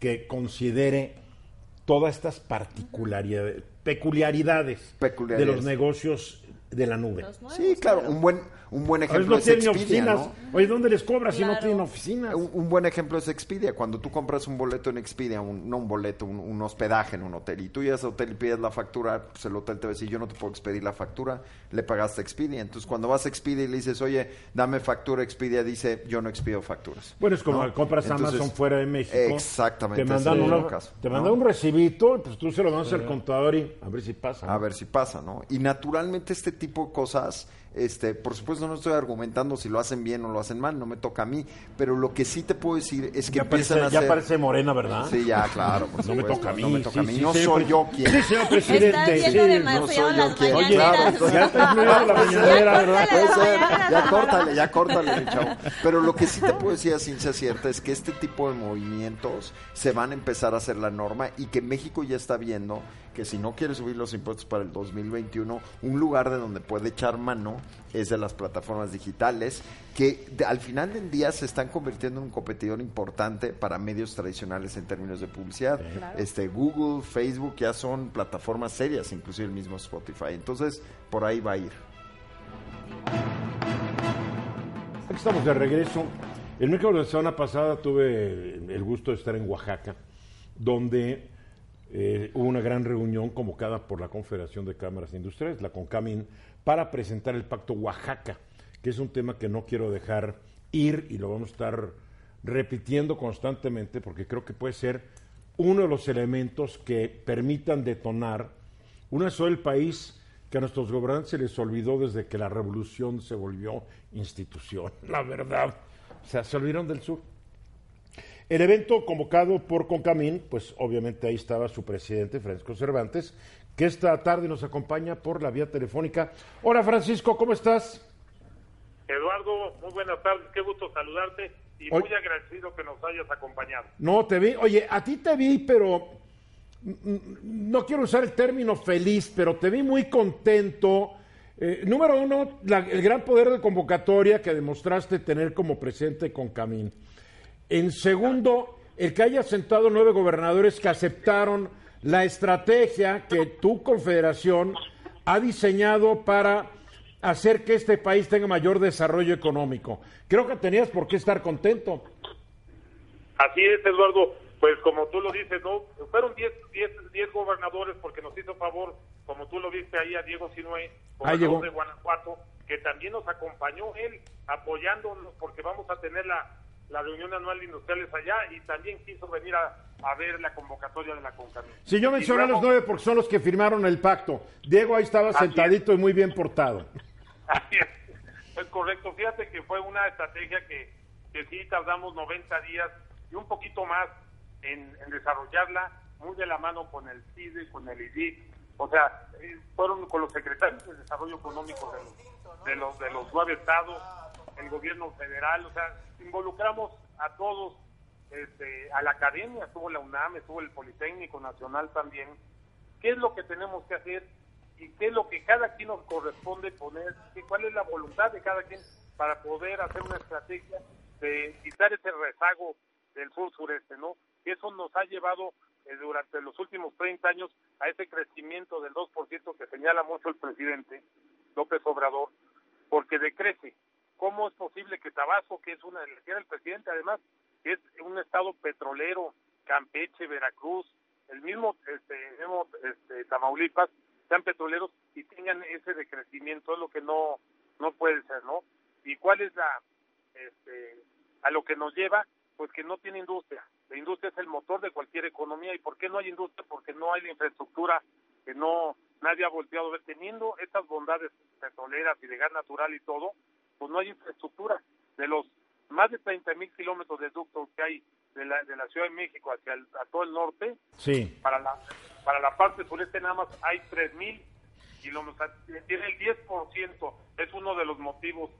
que considere todas estas particularidades, peculiaridades, Peculiaridades. de los negocios de la nube. Nuevos, Sí, claro, un buen, un buen ejemplo no es tienen Expedia, oficinas. ¿no? Oye, ¿dónde les cobras si no tienen oficinas? Un, un buen ejemplo es Expedia. Cuando tú compras un boleto en Expedia, un- no un boleto, un, un hospedaje en un hotel, y tú llegas al hotel y pides la factura, pues el hotel te va a decir, yo no te puedo expedir la factura, le pagaste a Expedia. Entonces, cuando vas a Expedia y le dices, oye, dame factura, Expedia dice, yo no expido facturas. Bueno, es como ¿No? compras Entonces, Amazon fuera de México. Exactamente. Te mandan, ese una- caso, te ¿no? mandan un recibito, pues tú se lo das al contador y a ver si pasa. A ver si pasa, ¿no? Y naturalmente este tipo de cosas, este, por supuesto no estoy argumentando si lo hacen bien o lo hacen mal, no me toca a mí, pero lo que sí te puedo decir es que ya empiezan parece, a ya parece morena, ¿verdad? Sí, ya, claro, por No me supuesto, toca a mí. No me toca a mí, sí, no soy yo quien... Sí, señor presidente. Estás no soy yo quien- Oye, mañaneras. ya está incluida la mañanera, ¿verdad? Puede Córtale, ser, ya córtale, ya córtale, mi chavo. Pero lo que sí te puedo decir a ciencia cierta es que este tipo de movimientos se van a empezar a hacer la norma y que México ya está viendo que si no quiere subir los impuestos para el 2021, un lugar de donde puede echar mano es de las plataformas digitales que de- al final del día se están convirtiendo en un competidor importante para medios tradicionales en términos de publicidad. Este Google, Facebook ya son plataformas serias, inclusive el mismo Spotify. Entonces, por ahí va a ir. Aquí estamos de regreso. El miércoles de la semana pasada tuve el gusto de estar en Oaxaca, donde eh, hubo una gran reunión convocada por la Confederación de Cámaras Industriales, la CONCAMIN, para presentar el Pacto Oaxaca, que es un tema que no quiero dejar ir y lo vamos a estar repitiendo constantemente porque creo que puede ser uno de los elementos que permitan detonar una sola el país que a nuestros gobernantes se les olvidó desde que la revolución se volvió institución, la verdad. O sea, se olvidaron del sur. El evento convocado por Concamín, pues obviamente ahí estaba su presidente, Francisco Cervantes, que esta tarde nos acompaña por la vía telefónica. Hola Francisco, ¿cómo estás? Eduardo, muy buenas tardes, qué gusto saludarte y muy agradecido que nos hayas acompañado. No, te vi, oye, a ti te vi, pero no quiero usar el término feliz, pero te vi muy contento. Eh, número uno, la- el gran poder de convocatoria que demostraste tener como presidente con Camín. En segundo, el que haya sentado nueve gobernadores que aceptaron la estrategia que tu confederación ha diseñado para hacer que este país tenga mayor desarrollo económico. Creo que tenías por qué estar contento. Así es, Eduardo, pues como tú lo dices, ¿no? Fueron 10 10 10 gobernadores porque nos hizo favor, como tú lo viste ahí a Diego Sinue, gobernador de Guanajuato, que también nos acompañó él apoyándonos porque vamos a tener la, la reunión anual de industriales allá y también quiso venir a, a ver la convocatoria de la CONCAMIN. Si yo Y mencioné a los nueve porque son los que firmaron el pacto. Diego ahí estaba Así sentadito y muy bien portado. Así es. Es correcto. Fíjate que fue una estrategia que, que sí tardamos 90 días y un poquito más en, en desarrollarla, muy de la mano con el CIDE, con el IDIC. O sea, eh, fueron con los secretarios de Desarrollo Económico de los, de los, de los nueve estados, el gobierno federal. O sea, involucramos a todos este, a la academia, estuvo la UNAM, estuvo el Politécnico Nacional también, qué es lo que tenemos que hacer y qué es lo que cada quien nos corresponde poner, y cuál es la voluntad de cada quien para poder hacer una estrategia de quitar ese rezago del sur sureste, ¿no? Y eso nos ha llevado eh, durante los últimos 30 años a ese crecimiento del 2% que señala mucho el presidente López Obrador, porque decrece. ¿Cómo es posible que Tabasco, que es una, que el presidente además, que es un estado petrolero, Campeche, Veracruz, el mismo, este, mismo este, Tamaulipas, sean petroleros y tengan ese decrecimiento, es lo que no, no puede ser, ¿no? ¿Y cuál es la, este, a lo que nos lleva? Pues que no tiene industria. La industria es el motor de cualquier economía. ¿Y por qué no hay industria? Porque no hay la infraestructura, que no, nadie ha volteado a ver. Teniendo estas bondades petroleras y de gas natural y todo, pues no hay infraestructura. De los más de 30 mil kilómetros de ductos que hay de la, de la Ciudad de México hacia el, a todo el norte, sí. para la para la parte sureste nada más hay 3 mil kilómetros, tiene el 10%, es uno de los motivos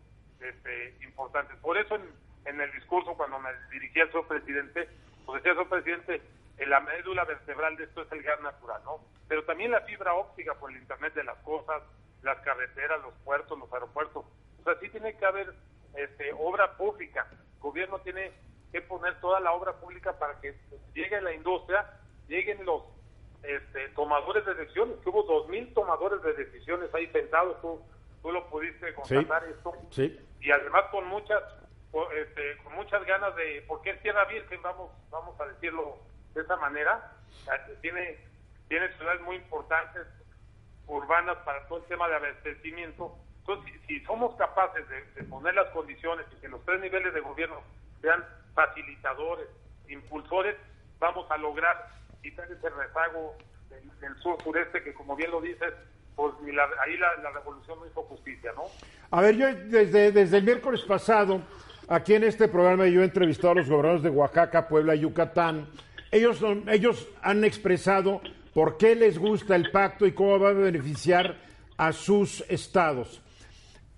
este, importantes. Por eso en, en el discurso cuando me dirigí al señor presidente, pues decía señor presidente, la médula vertebral de esto es el gas natural, ¿no? Pero también la fibra óptica por el Internet de las cosas, las carreteras, los puertos, los aeropuertos. O sea, sí tiene que haber este, obra pública. El gobierno tiene que poner toda la obra pública para que llegue la industria, lleguen los este, tomadores de decisiones, que hubo dos mil tomadores de decisiones ahí sentados, tú, tú lo pudiste constatar esto, y además con muchas este, con muchas ganas de, porque es tierra virgen, vamos, vamos a decirlo de esa manera, tiene, tiene ciudades muy importantes, urbanas para todo el tema de abastecimiento, entonces si, somos capaces de, poner las condiciones y que los tres niveles de gobierno sean facilitadores, impulsores, vamos a lograr quitar ese rezago del, sur-sureste que, como bien lo dices, pues ahí la, revolución no hizo justicia, ¿no? A ver, yo desde, el miércoles pasado, aquí en este programa, yo he entrevistado a los gobernadores de Oaxaca, Puebla y Yucatán. Ellos, ellos han expresado por qué les gusta el pacto y cómo va a beneficiar a sus estados.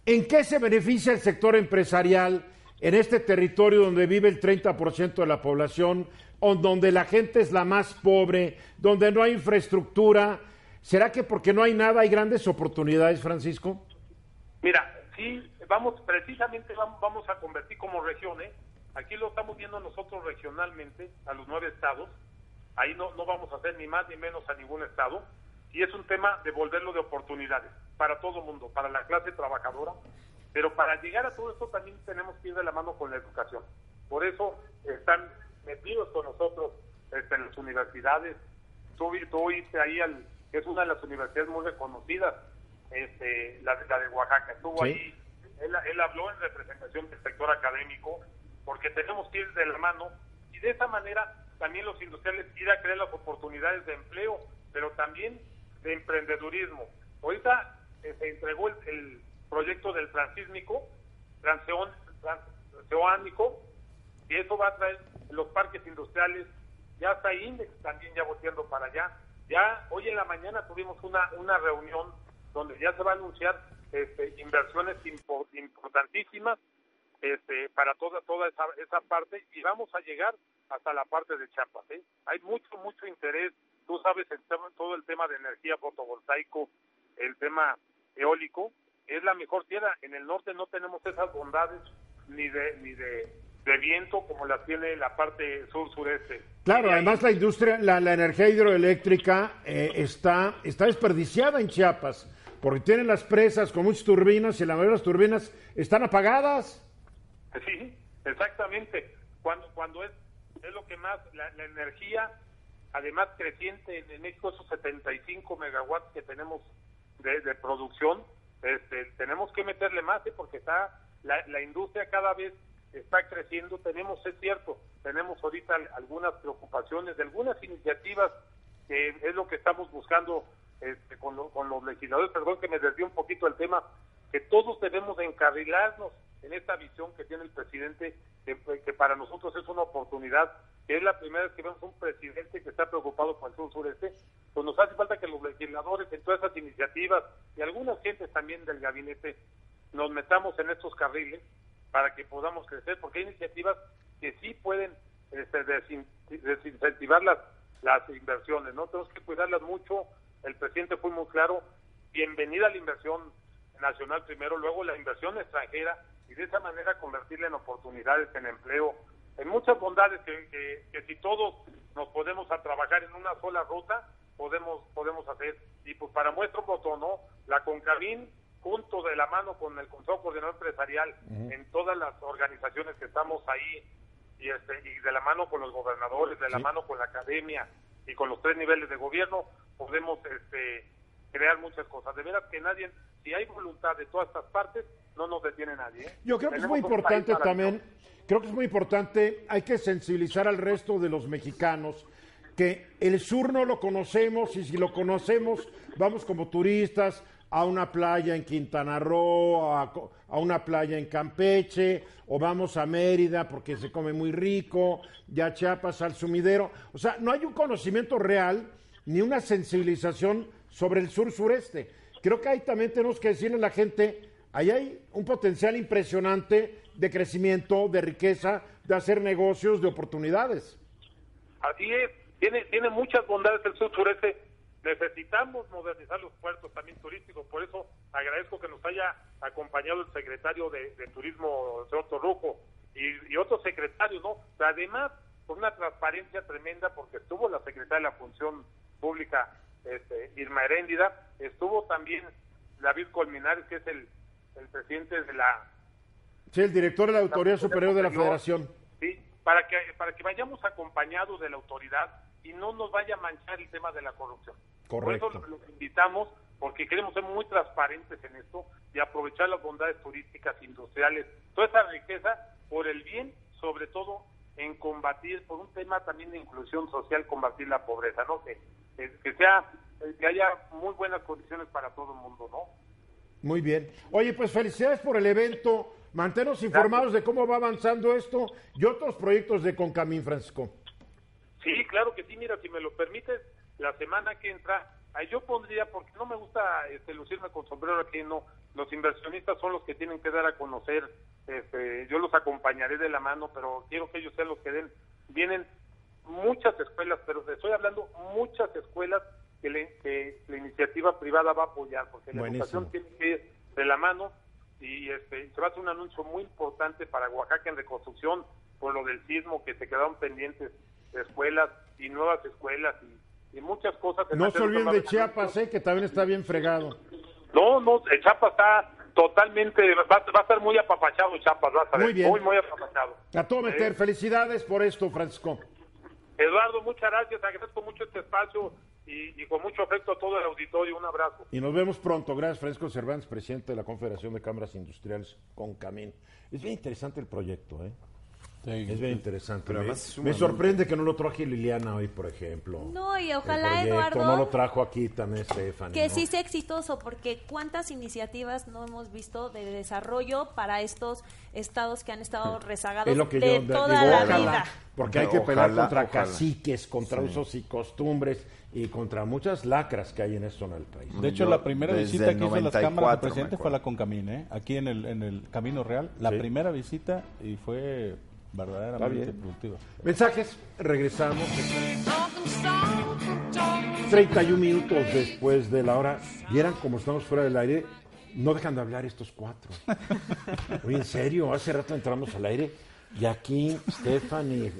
¿En qué se beneficia el sector empresarial en este territorio donde vive el 30% de la población, donde la gente es la más pobre, donde no hay infraestructura. ¿Será que porque no hay nada hay grandes oportunidades, Francisco? Mira, sí, vamos, precisamente vamos, a convertir como regiones. Aquí lo estamos viendo nosotros regionalmente, a los nueve estados. Ahí no, no vamos a hacer ni más ni menos a ningún estado. Y es un tema de volverlo de oportunidades para todo el mundo, para la clase trabajadora. Pero para llegar a todo esto también tenemos que ir de la mano con la educación. Por eso están metidos con nosotros este, en las universidades. Tú, tú ahí, al, es una de las universidades muy reconocidas, este, la, de Oaxaca. Estuvo ahí, él, él habló en representación del sector académico, porque tenemos que ir de la mano y de esa manera también los industriales ir a crear las oportunidades de empleo, pero también de emprendedurismo. Ahorita eh, se entregó el, proyecto del transísmico, transeónico, y eso va a traer los parques industriales, ya está Index también ya volteando para allá. Ya hoy en la mañana tuvimos una, una reunión donde ya se va a anunciar este, inversiones importantísimas este, para toda toda esa, esa parte y vamos a llegar hasta la parte de Chiapas. ¿eh? Hay mucho, mucho interés. Tú sabes el todo el tema de energía fotovoltaico, el tema eólico, es la mejor tierra. En el norte no tenemos esas bondades ni de ni de de viento como la tiene la parte sur-sureste. Claro, además la industria, la, la energía hidroeléctrica eh, está, está desperdiciada en Chiapas, porque tienen las presas con muchas turbinas y la mayoría de las turbinas están apagadas. Sí, exactamente. Cuando, cuando es, es lo que más, la, energía, además creciente en, México, esos 75 megawatts que tenemos de, de producción, este, tenemos que meterle más, ¿eh? porque está la, la industria cada vez está creciendo. Tenemos, es cierto, tenemos ahorita algunas preocupaciones de algunas iniciativas que es lo que estamos buscando este, con, los legisladores. Perdón que me desvío un poquito el tema, que todos debemos encarrilarnos en esta visión que tiene el presidente, que, para nosotros es una oportunidad, que es la primera vez que vemos un presidente que está preocupado por el sur sureste, pues nos hace falta que los legisladores en todas esas iniciativas y algunas gentes también del gabinete nos metamos en estos carriles para que podamos crecer, porque hay iniciativas que sí pueden este, desin- desincentivar las, las inversiones, ¿no? Tenemos que cuidarlas mucho. El presidente fue muy claro, bienvenida a la inversión nacional primero, luego la inversión extranjera y de esa manera convertirla en oportunidades, en empleo, en muchas bondades que, que- que si todos nos podemos a trabajar en una sola ruta, podemos podemos hacer. Y pues para muestra un botón, ¿no? La CONCABIN, junto de la mano con el Consejo Coordinador Empresarial, en todas las organizaciones que estamos ahí, y, este, y de la mano con los gobernadores, de la mano con la academia y con los tres niveles de gobierno, podemos este, crear muchas cosas. De veras que nadie, si hay voluntad de todas estas partes, no nos detiene nadie. ¿eh? Yo creo que es muy importante también, creo que es muy importante, hay que sensibilizar al resto de los mexicanos que el sur no lo conocemos y si lo conocemos vamos como turistas a una playa en Quintana Roo, a, a una playa en Campeche, o vamos a Mérida porque se come muy rico, ya Chiapas al sumidero. O sea, no hay un conocimiento real ni una sensibilización sobre el sur sureste. Creo que ahí también tenemos que decirle a la gente, ahí hay un potencial impresionante de crecimiento, de riqueza, de hacer negocios, de oportunidades. Así es, tiene, tiene muchas bondades el sur sureste. Necesitamos modernizar los puertos también turísticos, por eso agradezco que nos haya acompañado el secretario de, Turismo, el señor Torrujo, y, y otros secretarios, ¿no? Además, con una transparencia tremenda, porque estuvo la secretaria de la Función Pública, este, Irma Heréndida, estuvo también David Colminares, que es el, el presidente de la Sí, el director de la Autoridad Superior de la Federación. Sí, para que, para que vayamos acompañados de la autoridad y no nos vaya a manchar el tema de la corrupción. Correcto. Por eso los invitamos, porque queremos ser muy transparentes en esto y aprovechar las bondades turísticas, industriales, toda esa riqueza por el bien, sobre todo en combatir, por un tema también de inclusión social, combatir la pobreza, ¿no? Que, que, que sea, que haya muy buenas condiciones para todo el mundo, ¿no? Muy bien. Oye, pues felicidades por el evento. Mantenos informados de cómo va avanzando esto y otros proyectos de Concamín, Francisco. Sí, claro que sí. Mira, si me lo permites, la semana que entra, ahí yo pondría, porque no me gusta este, lucirme con sombrero aquí, no. Los inversionistas son los que tienen que dar a conocer. Este, yo los acompañaré de la mano, pero quiero que ellos sean los que den. Vienen muchas escuelas, pero te estoy hablando muchas escuelas que, le- que la iniciativa privada va a apoyar, porque la educación tiene que ir de la mano y este, se va a hacer un anuncio muy importante para Oaxaca en reconstrucción por lo del sismo que se quedaron pendientes de escuelas y nuevas escuelas y, y muchas cosas. No se olviden de Chiapas eh, que también está bien fregado. No, no, el Chiapas está totalmente, va, va a estar muy apapachado Chiapas, vas a ver, Muy bien. muy, muy apapachado. A todo meter. Eh, Felicidades por esto, Francisco. Eduardo, muchas gracias, agradezco mucho este espacio y, con mucho afecto a todo el auditorio, un abrazo. Y nos vemos pronto. Gracias, Francisco Cervantes, presidente de la Confederación de Cámaras Industriales Concamín. Es bien interesante el proyecto, ¿eh? Es bien interesante. Pero me, sorprende que no lo traje Liliana hoy, por ejemplo. No, y ojalá, proyecto, Eduardo, No lo trajo aquí también Stephanie. que ¿no? sí sea exitoso, porque cuántas iniciativas no hemos visto de desarrollo para estos estados que han estado rezagados Es lo que de yo toda digo, la ojalá, vida. Porque hay que Ojalá, pelear contra ojalá. caciques, contra Sí. usos y costumbres y contra muchas lacras que hay en esto en el país. De hecho, Yo la primera visita que hizo las 94 cámaras de me presidentes fue acuerdo. la Concamín, ¿eh? aquí en el, en el Camino Real. La Sí. primera visita y fue verdaderamente bien. productiva. Mensajes, regresamos. 31 minutos después de la hora. Vieran cómo estamos fuera del aire. No dejan de hablar estos cuatro. Oye, en serio, hace rato entramos al aire y aquí Stephanie.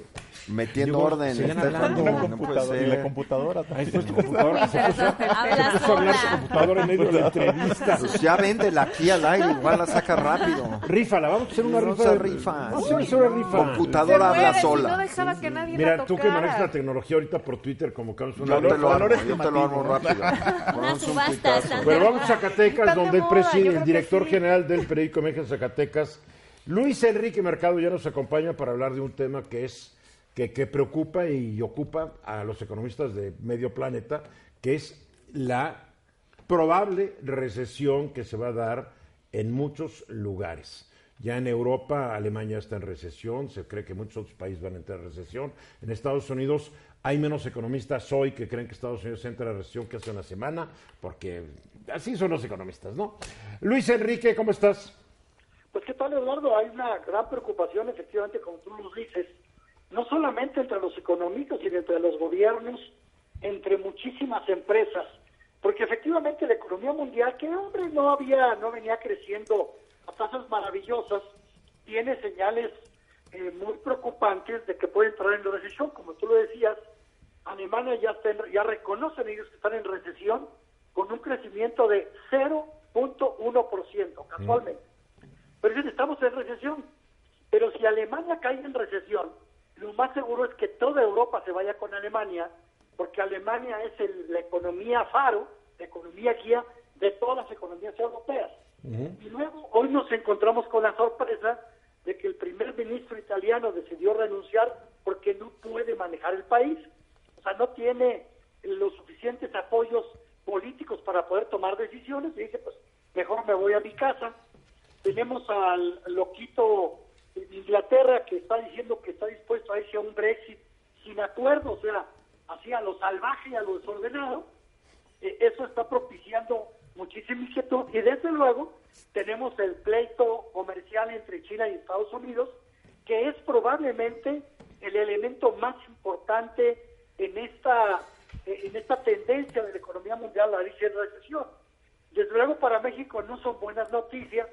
Metiendo Digo, orden, siguen hablando. no Una computadora, y ser. la computadora Ahí también. está tu computadora. Se puso, Habla se puso a hablar su sola. computadora en medio de la entrevista. Pues ya véndela aquí al aire, igual la saca rápido. Rífala, vamos a hacer una No rifa. de- rifa. Vamos a hacer una rifa. Computadora habla sola. no dejaba que nadie Mira, la tú que manejas la tecnología ahorita por Twitter, como que una Yo te lo armo, yo te lo armo ¿no? rápido. Una subasta, de vamos a. Zacatecas, donde el, director general del periódico México Zacatecas, Luis Enrique Mercado, ya nos acompaña para hablar de un tema que es que, preocupa y ocupa a los economistas de medio planeta, que es la probable recesión que se va a dar en muchos lugares. Ya en Europa, Alemania está en recesión, se cree que muchos otros países van a entrar en recesión. En Estados Unidos hay menos economistas hoy que creen que Estados Unidos entra en recesión que hace una semana, porque así son los economistas, ¿no? Luis Enrique, ¿cómo estás? Pues qué tal, Eduardo, hay una gran preocupación, efectivamente, como tú lo dices, no solamente entre los económicos, sino entre los gobiernos, entre muchísimas empresas, porque efectivamente la economía mundial, que hombre no había, no venía creciendo a tasas maravillosas, tiene señales eh, muy preocupantes de que puede entrar en recesión, como tú lo decías, Alemania ya, está en- ya reconocen ellos que están en recesión con un crecimiento de 0.1% casualmente. Pero dicen, estamos en recesión. Pero si Alemania cae en recesión, lo más seguro es que toda Europa se vaya con Alemania, porque Alemania es el- la economía faro, la economía guía de todas las economías europeas. Y luego hoy nos encontramos con la sorpresa de que el primer ministro italiano decidió renunciar porque no puede manejar el país. O sea, no tiene los suficientes apoyos políticos para poder tomar decisiones. Y dice, pues mejor me voy a mi casa. Tenemos al loquito de Inglaterra que está diciendo que está dispuesto a irse a un Brexit sin acuerdo, o sea, así a lo salvaje y a lo desordenado. Eh, eso está propiciando muchísima inquietud y desde luego tenemos el pleito comercial entre China y Estados Unidos que es probablemente el elemento más importante en esta en esta tendencia de la economía mundial a en recesión. Desde luego para México no son buenas noticias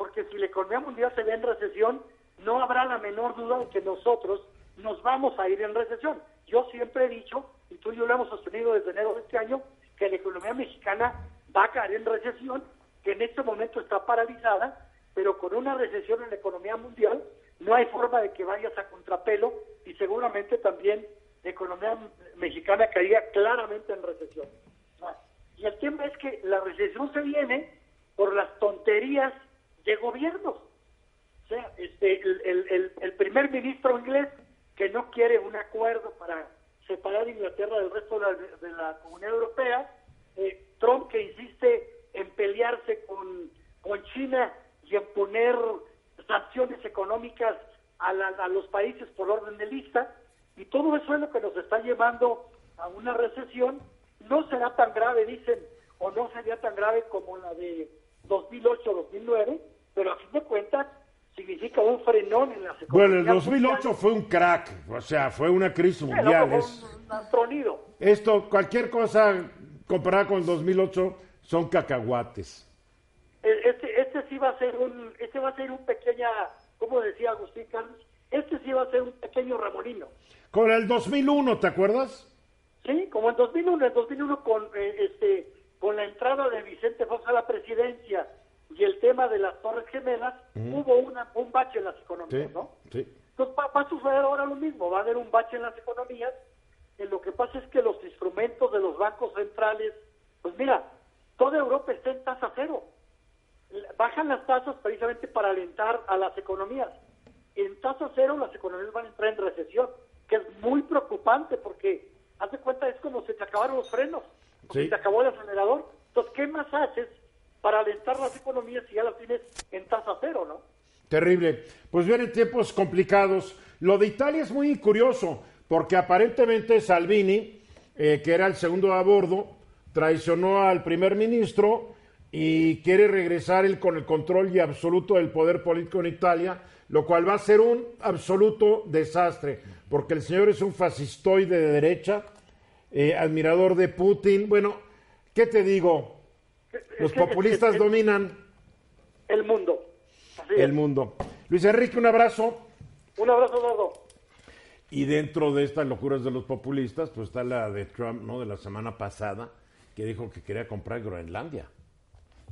porque si la economía mundial se ve en recesión no habrá la menor duda de que nosotros nos vamos a ir en recesión. Yo siempre he dicho, y tú y yo lo hemos sostenido desde enero de este año, que la economía mexicana va a caer en recesión, que en este momento está paralizada, pero con una recesión en la economía mundial no hay forma de que vayas a contrapelo y seguramente también la economía mexicana caería claramente en recesión. Y el tema es que la recesión se viene por las tonterías de gobiernos. O sea, este, el, el- el- el primer ministro inglés que no quiere un acuerdo para separar Inglaterra del resto de la, de la Comunidad Europea, eh, Trump que insiste en pelearse con, con China y en poner sanciones económicas a, la- a los países por orden de lista, y todo eso es lo que nos está llevando a una recesión. No será tan grave, dicen, o no sería tan grave como la de 2008-2009, pero a fin de cuentas significa un frenón en las Bueno, el economías 2008 mundiales. fue un crack, o sea, fue una crisis Bueno, mundial. es- un astronido. esto, cualquier cosa comparada con el 2008 son cacahuates. E- Este, este sí va a ser un, este va a ser un pequeña, como decía Agustín Carlos, este sí va a ser un pequeño Ramolino. Con el 2001, ¿te acuerdas? Sí, como en 2001, en 2001 con eh, este con la entrada de Vicente Fox a la presidencia y el tema de las Torres Gemelas, hubo una, un bache en las economías, Sí, ¿no? sí. Entonces va, va a suceder ahora lo mismo, va a haber un bache en las economías. Eh, lo que pasa es que los instrumentos de los bancos centrales, pues mira, toda Europa está en tasa cero. Bajan las tasas precisamente para alentar a las economías. En tasa cero las economías van a entrar en recesión, que es muy preocupante porque, haz de cuenta, es como se te acabaron los frenos, Sí. se te acabó el acelerador. Entonces, ¿qué más haces para alentar las economías si ya las tienes en tasa cero, no? Terrible. Pues vienen tiempos complicados. Lo de Italia es muy curioso, porque aparentemente Salvini, eh, que era el segundo a bordo, traicionó al primer ministro y quiere regresar él con el control y absoluto del poder político en Italia, lo cual va a ser un absoluto desastre, porque el señor es un fascistoide de derecha, eh, admirador de Putin. Bueno, ¿qué te digo? Los populistas dominan El mundo. Así el es. mundo. Luis Enrique, un abrazo. Un abrazo, Eduardo. Y dentro de estas locuras de los populistas, pues está la de Trump, ¿no? De la semana pasada, que dijo que quería comprar Groenlandia.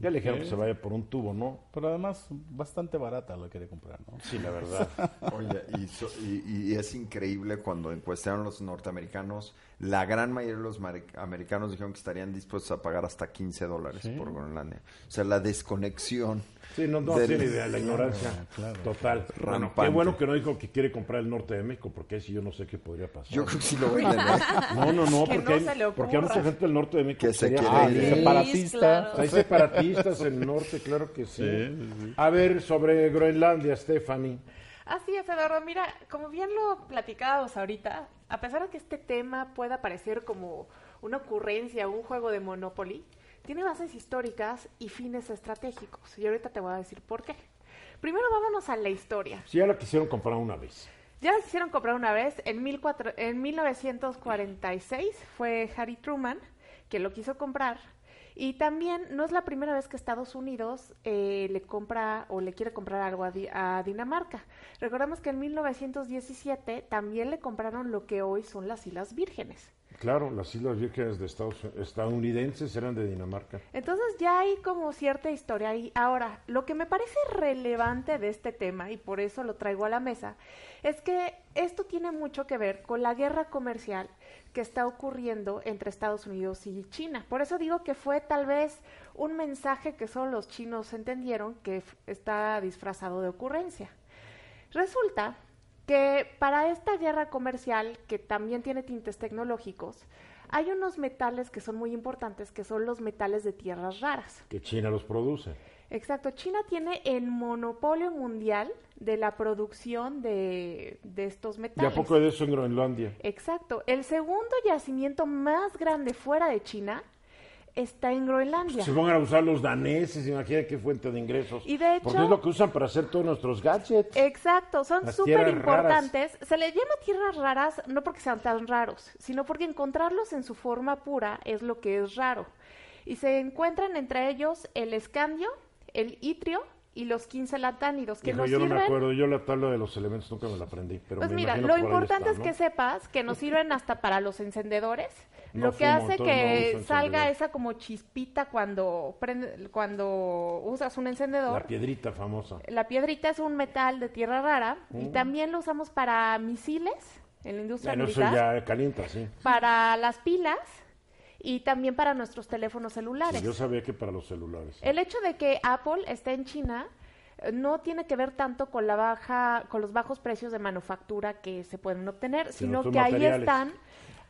Ya le dijeron Sí. que se vaya por un tubo, ¿no? Pero además, bastante barata lo quiere comprar, ¿no? Sí, la verdad. Oye, y, so- y- y es increíble cuando encuestaron los norteamericanos, la gran mayoría de los americanos dijeron que estarían dispuestos a pagar hasta 15 dólares Sí. por Groenlandia. O sea, la desconexión. Sí, no, no del- tiene idea, la ignorancia claro. total. Bueno, qué bueno que no dijo que quiere comprar el norte de México, porque ahí sí yo no sé qué podría pasar. Yo creo que sí lo voy a tener. No, no, no, Que porque, no hay, porque hay mucha gente del norte de México Que se quiere Ah, ir. Sí, separatista. claro. Hay separatistas en el norte, claro que sí. A ver, sobre Groenlandia, Stephanie. Así es, Eduardo. Mira, como bien lo platicábamos ahorita, a pesar de que este tema pueda parecer como una ocurrencia, un juego de Monopoly, tiene bases históricas y fines estratégicos. Y ahorita te voy a decir por qué. Primero vámonos a la historia. Si ya la quisieron comprar una vez. Ya las hicieron comprar una vez. En, 1400 en 1946 fue Harry Truman quien lo quiso comprar. Y también no es la primera vez que Estados Unidos eh, le compra o le quiere comprar algo a, a Dinamarca. Recordemos que en 1917 también le compraron lo que hoy son las Islas Vírgenes. Claro, las Islas Vírgenes de Estados estadounidenses eran de Dinamarca. Entonces ya hay como cierta historia ahí. Ahora, lo que me parece relevante de este tema, y por eso lo traigo a la mesa, es que esto tiene mucho que ver con la guerra comercial que está ocurriendo entre Estados Unidos y China. Por eso digo que fue tal vez un mensaje que solo los chinos entendieron que está disfrazado de ocurrencia. Resulta que para esta guerra comercial, que también tiene tintes tecnológicos, hay unos metales que son muy importantes, que son los metales de tierras raras. Que China los produce. Exacto, China tiene el monopolio mundial de la producción de, de estos ¿Y metales. a poco de eso en Groenlandia? Exacto, el segundo yacimiento más grande fuera de China está en Groenlandia. Se pongan a usar los daneses, imagina qué fuente de ingresos. Y de hecho- Porque es lo que usan para hacer todos nuestros gadgets. Exacto, son súper importantes. Se les llama tierras raras no porque sean tan raros, sino porque encontrarlos en su forma pura es lo que es raro. Y se encuentran entre ellos el escandio, el itrio y los 15 latánidos, que Hijo, nos yo no sirven... me acuerdo, yo la tabla de los elementos nunca me la aprendí. Pero Pues me mira, lo importante está, es que ¿no? sepas que nos sirven hasta para los encendedores, No lo que fumo, hace que salga esa como chispita cuando prende- cuando usas un encendedor. La piedrita famosa. La piedrita es un metal de tierra rara y Mm. también lo usamos para misiles en la industria Bueno, eso militar, ya calienta, sí. para las pilas y también para nuestros teléfonos Sí, celulares. Yo sabía que para los celulares. El hecho de que Apple esté en China eh, no tiene que ver tanto con la baja, con los bajos precios de manufactura que se pueden obtener, sino que ahí materiales. están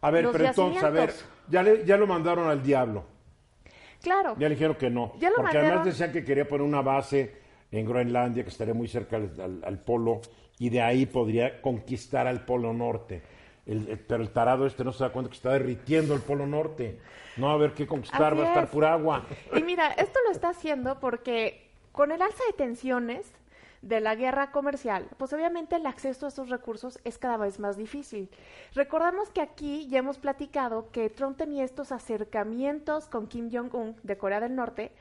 A ver, los pero entonces, a ver, ya, le- ya lo mandaron al diablo. Claro. Ya le dijeron que no. Ya lo porque mandaron. además decían que quería poner una base en Groenlandia, que estaría muy cerca al, al- al polo, y de ahí podría conquistar al polo norte. El- el- pero el tarado este no se da cuenta que está derritiendo el polo norte. No va a haber que conquistar, Así va a estar es. pura agua. Y mira, esto lo está haciendo porque con el alza de tensiones de la guerra comercial, pues obviamente el acceso a estos recursos es cada vez más difícil. Recordamos que aquí ya hemos platicado que Trump tenía estos acercamientos con Kim Jong-un de Corea del Norte,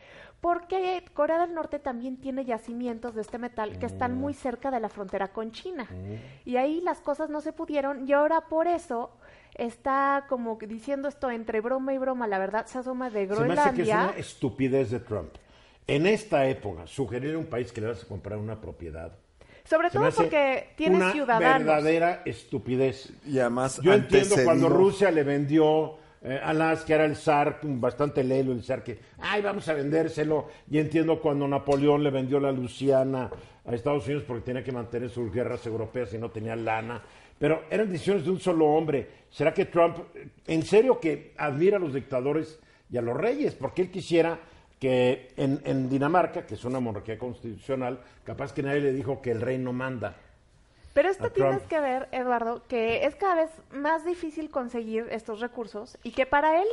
porque Corea del Norte también tiene yacimientos de este metal que están muy cerca de la frontera con China. Y ahí las cosas no se pudieron y ahora por eso está como diciendo esto entre broma y broma, la verdad se asoma de Se me hace que es Groenlandia. una estupidez de Trump. En esta época, sugerir a un país que le vas a comprar una propiedad. Sobre todo porque tiene una ciudadanos. verdadera estupidez. Y además Yo entiendo cuando Rusia le vendió eh, Alaska, era el zar, bastante lelo el zar, que, ay, vamos a vendérselo. Y entiendo cuando Napoleón le vendió la Luciana a Estados Unidos porque tenía que mantener sus guerras europeas y no tenía lana. Pero eran decisiones de un solo hombre. ¿Será que Trump, eh, en serio que admira a los dictadores y a los reyes? Porque él quisiera que en, en Dinamarca, que es una monarquía constitucional, capaz que nadie le dijo que el rey no manda. Pero esto tienes que ver, Eduardo, que es cada vez más difícil conseguir estos recursos y que para él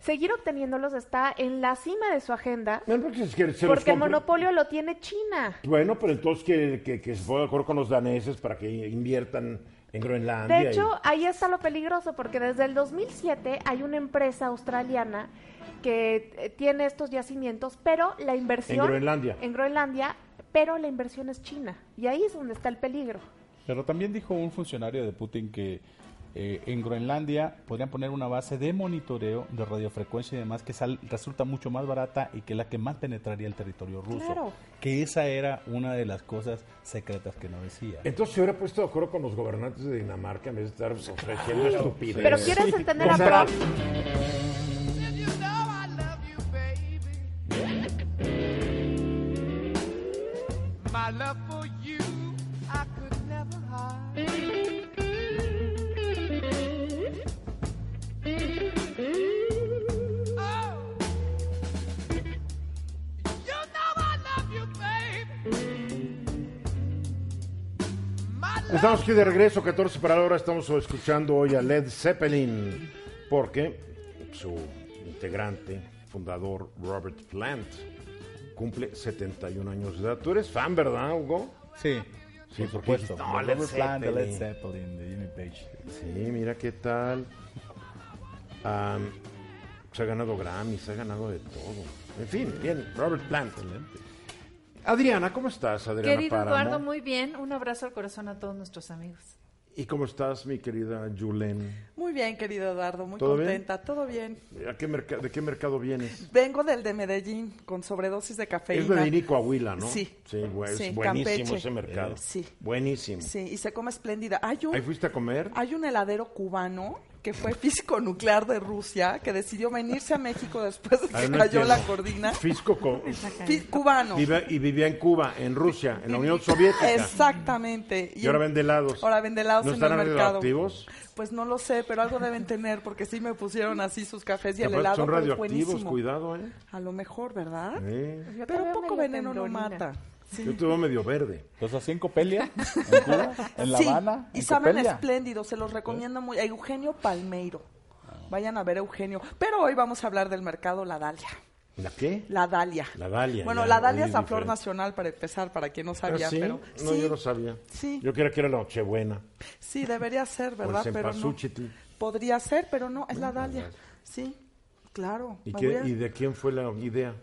seguir obteniéndolos está en la cima de su agenda No, porque es que porque el monopolio lo tiene China. Bueno, pero entonces que, que, que se ponga de acuerdo con los daneses para que inviertan en Groenlandia. De y- hecho, ahí está lo peligroso, porque desde el 2007 hay una empresa australiana que eh, tiene estos yacimientos, pero la inversión... En Groenlandia. En Groenlandia, pero la inversión es China. Y ahí es donde está el peligro. Pero también dijo un funcionario de Putin que eh, en Groenlandia podrían poner una base de monitoreo de radiofrecuencia y demás que sal- resulta mucho más barata y que la que más penetraría el territorio ruso. Claro. Que esa era una de las cosas secretas que no decía. Entonces se hubiera puesto de acuerdo con los gobernantes de Dinamarca en vez de estar ofreciendo estupidez. Pero ¿quieres entender O a Trump? My love for you, I could never hide. Oh, Estamos aquí de regreso, 14 para la hora. Estamos escuchando hoy a Led Zeppelin porque su integrante, fundador Robert Plant, cumple 71 años de edad. ¿Tú eres fan, verdad, Hugo? Sí. Sí, Por supuesto. no, Led de Led Zeppelin. Zeppelin, de Jimmy Page. Sí, mira qué tal. Am, se ha ganado Grammy, se ha ganado de todo. En fin, bien, Robert Plant. Adriana, ¿cómo estás, Adriana Querido Páramo? Eduardo, muy bien. Un abrazo al corazón a todos nuestros amigos. ¿Y cómo estás, mi querida Julen? Muy bien, querido Eduardo, muy ¿Todo bien? contenta, todo bien. ¿A qué ¿De qué mercado vienes? Vengo del de Medellín con sobredosis de cafeína. Es Medellín y Coahuila, ¿no? Sí. Sí, güey, es Sí, buenísimo Campeche. ese mercado. Sí. Buenísimo. Sí, y se come espléndida. Hay un, ¿Ahí fuiste a comer? hay un heladero cubano que fue físico nuclear de Rusia que decidió venirse a México después de que Ah, no cayó la cordina. Fisco co- Fi- cubano. Vive- y vivía en Cuba, en Rusia, en la Unión Soviética. Exactamente. Y ahora vende helados. Ahora vende helados ¿No en están el mercado. radioactivos? Pues no lo sé, pero algo deben tener porque sí me pusieron así sus cafés y el helado. son radioactivos, buenísimo. cuidado, ¿eh? A lo mejor, ¿verdad? Sí. Pero poco veneno no mata. Sí. Yo veo medio verde. ¿Los así en Copelia? ¿En Cuba? ¿En La Sí, Habana? y ¿En saben Copelia? espléndido, se los recomiendo muy. a Eugenio Palmeiro. Vayan a ver Eugenio. Pero hoy vamos a hablar del mercado La Dalia. ¿La qué? La Dalia. La Dalia. Bueno, ya, la Dalia es la flor nacional para empezar, para quien no ¿Ah, sabía, sí? pero No, sí, yo no sabía. Sí. Yo creía que era la Nochebuena. sí debería ser, ¿verdad? el Pero no. Podría ser, pero no, es la Dalia. Sí, claro. ¿Y, qué- a- ¿Y de quién fue la idea?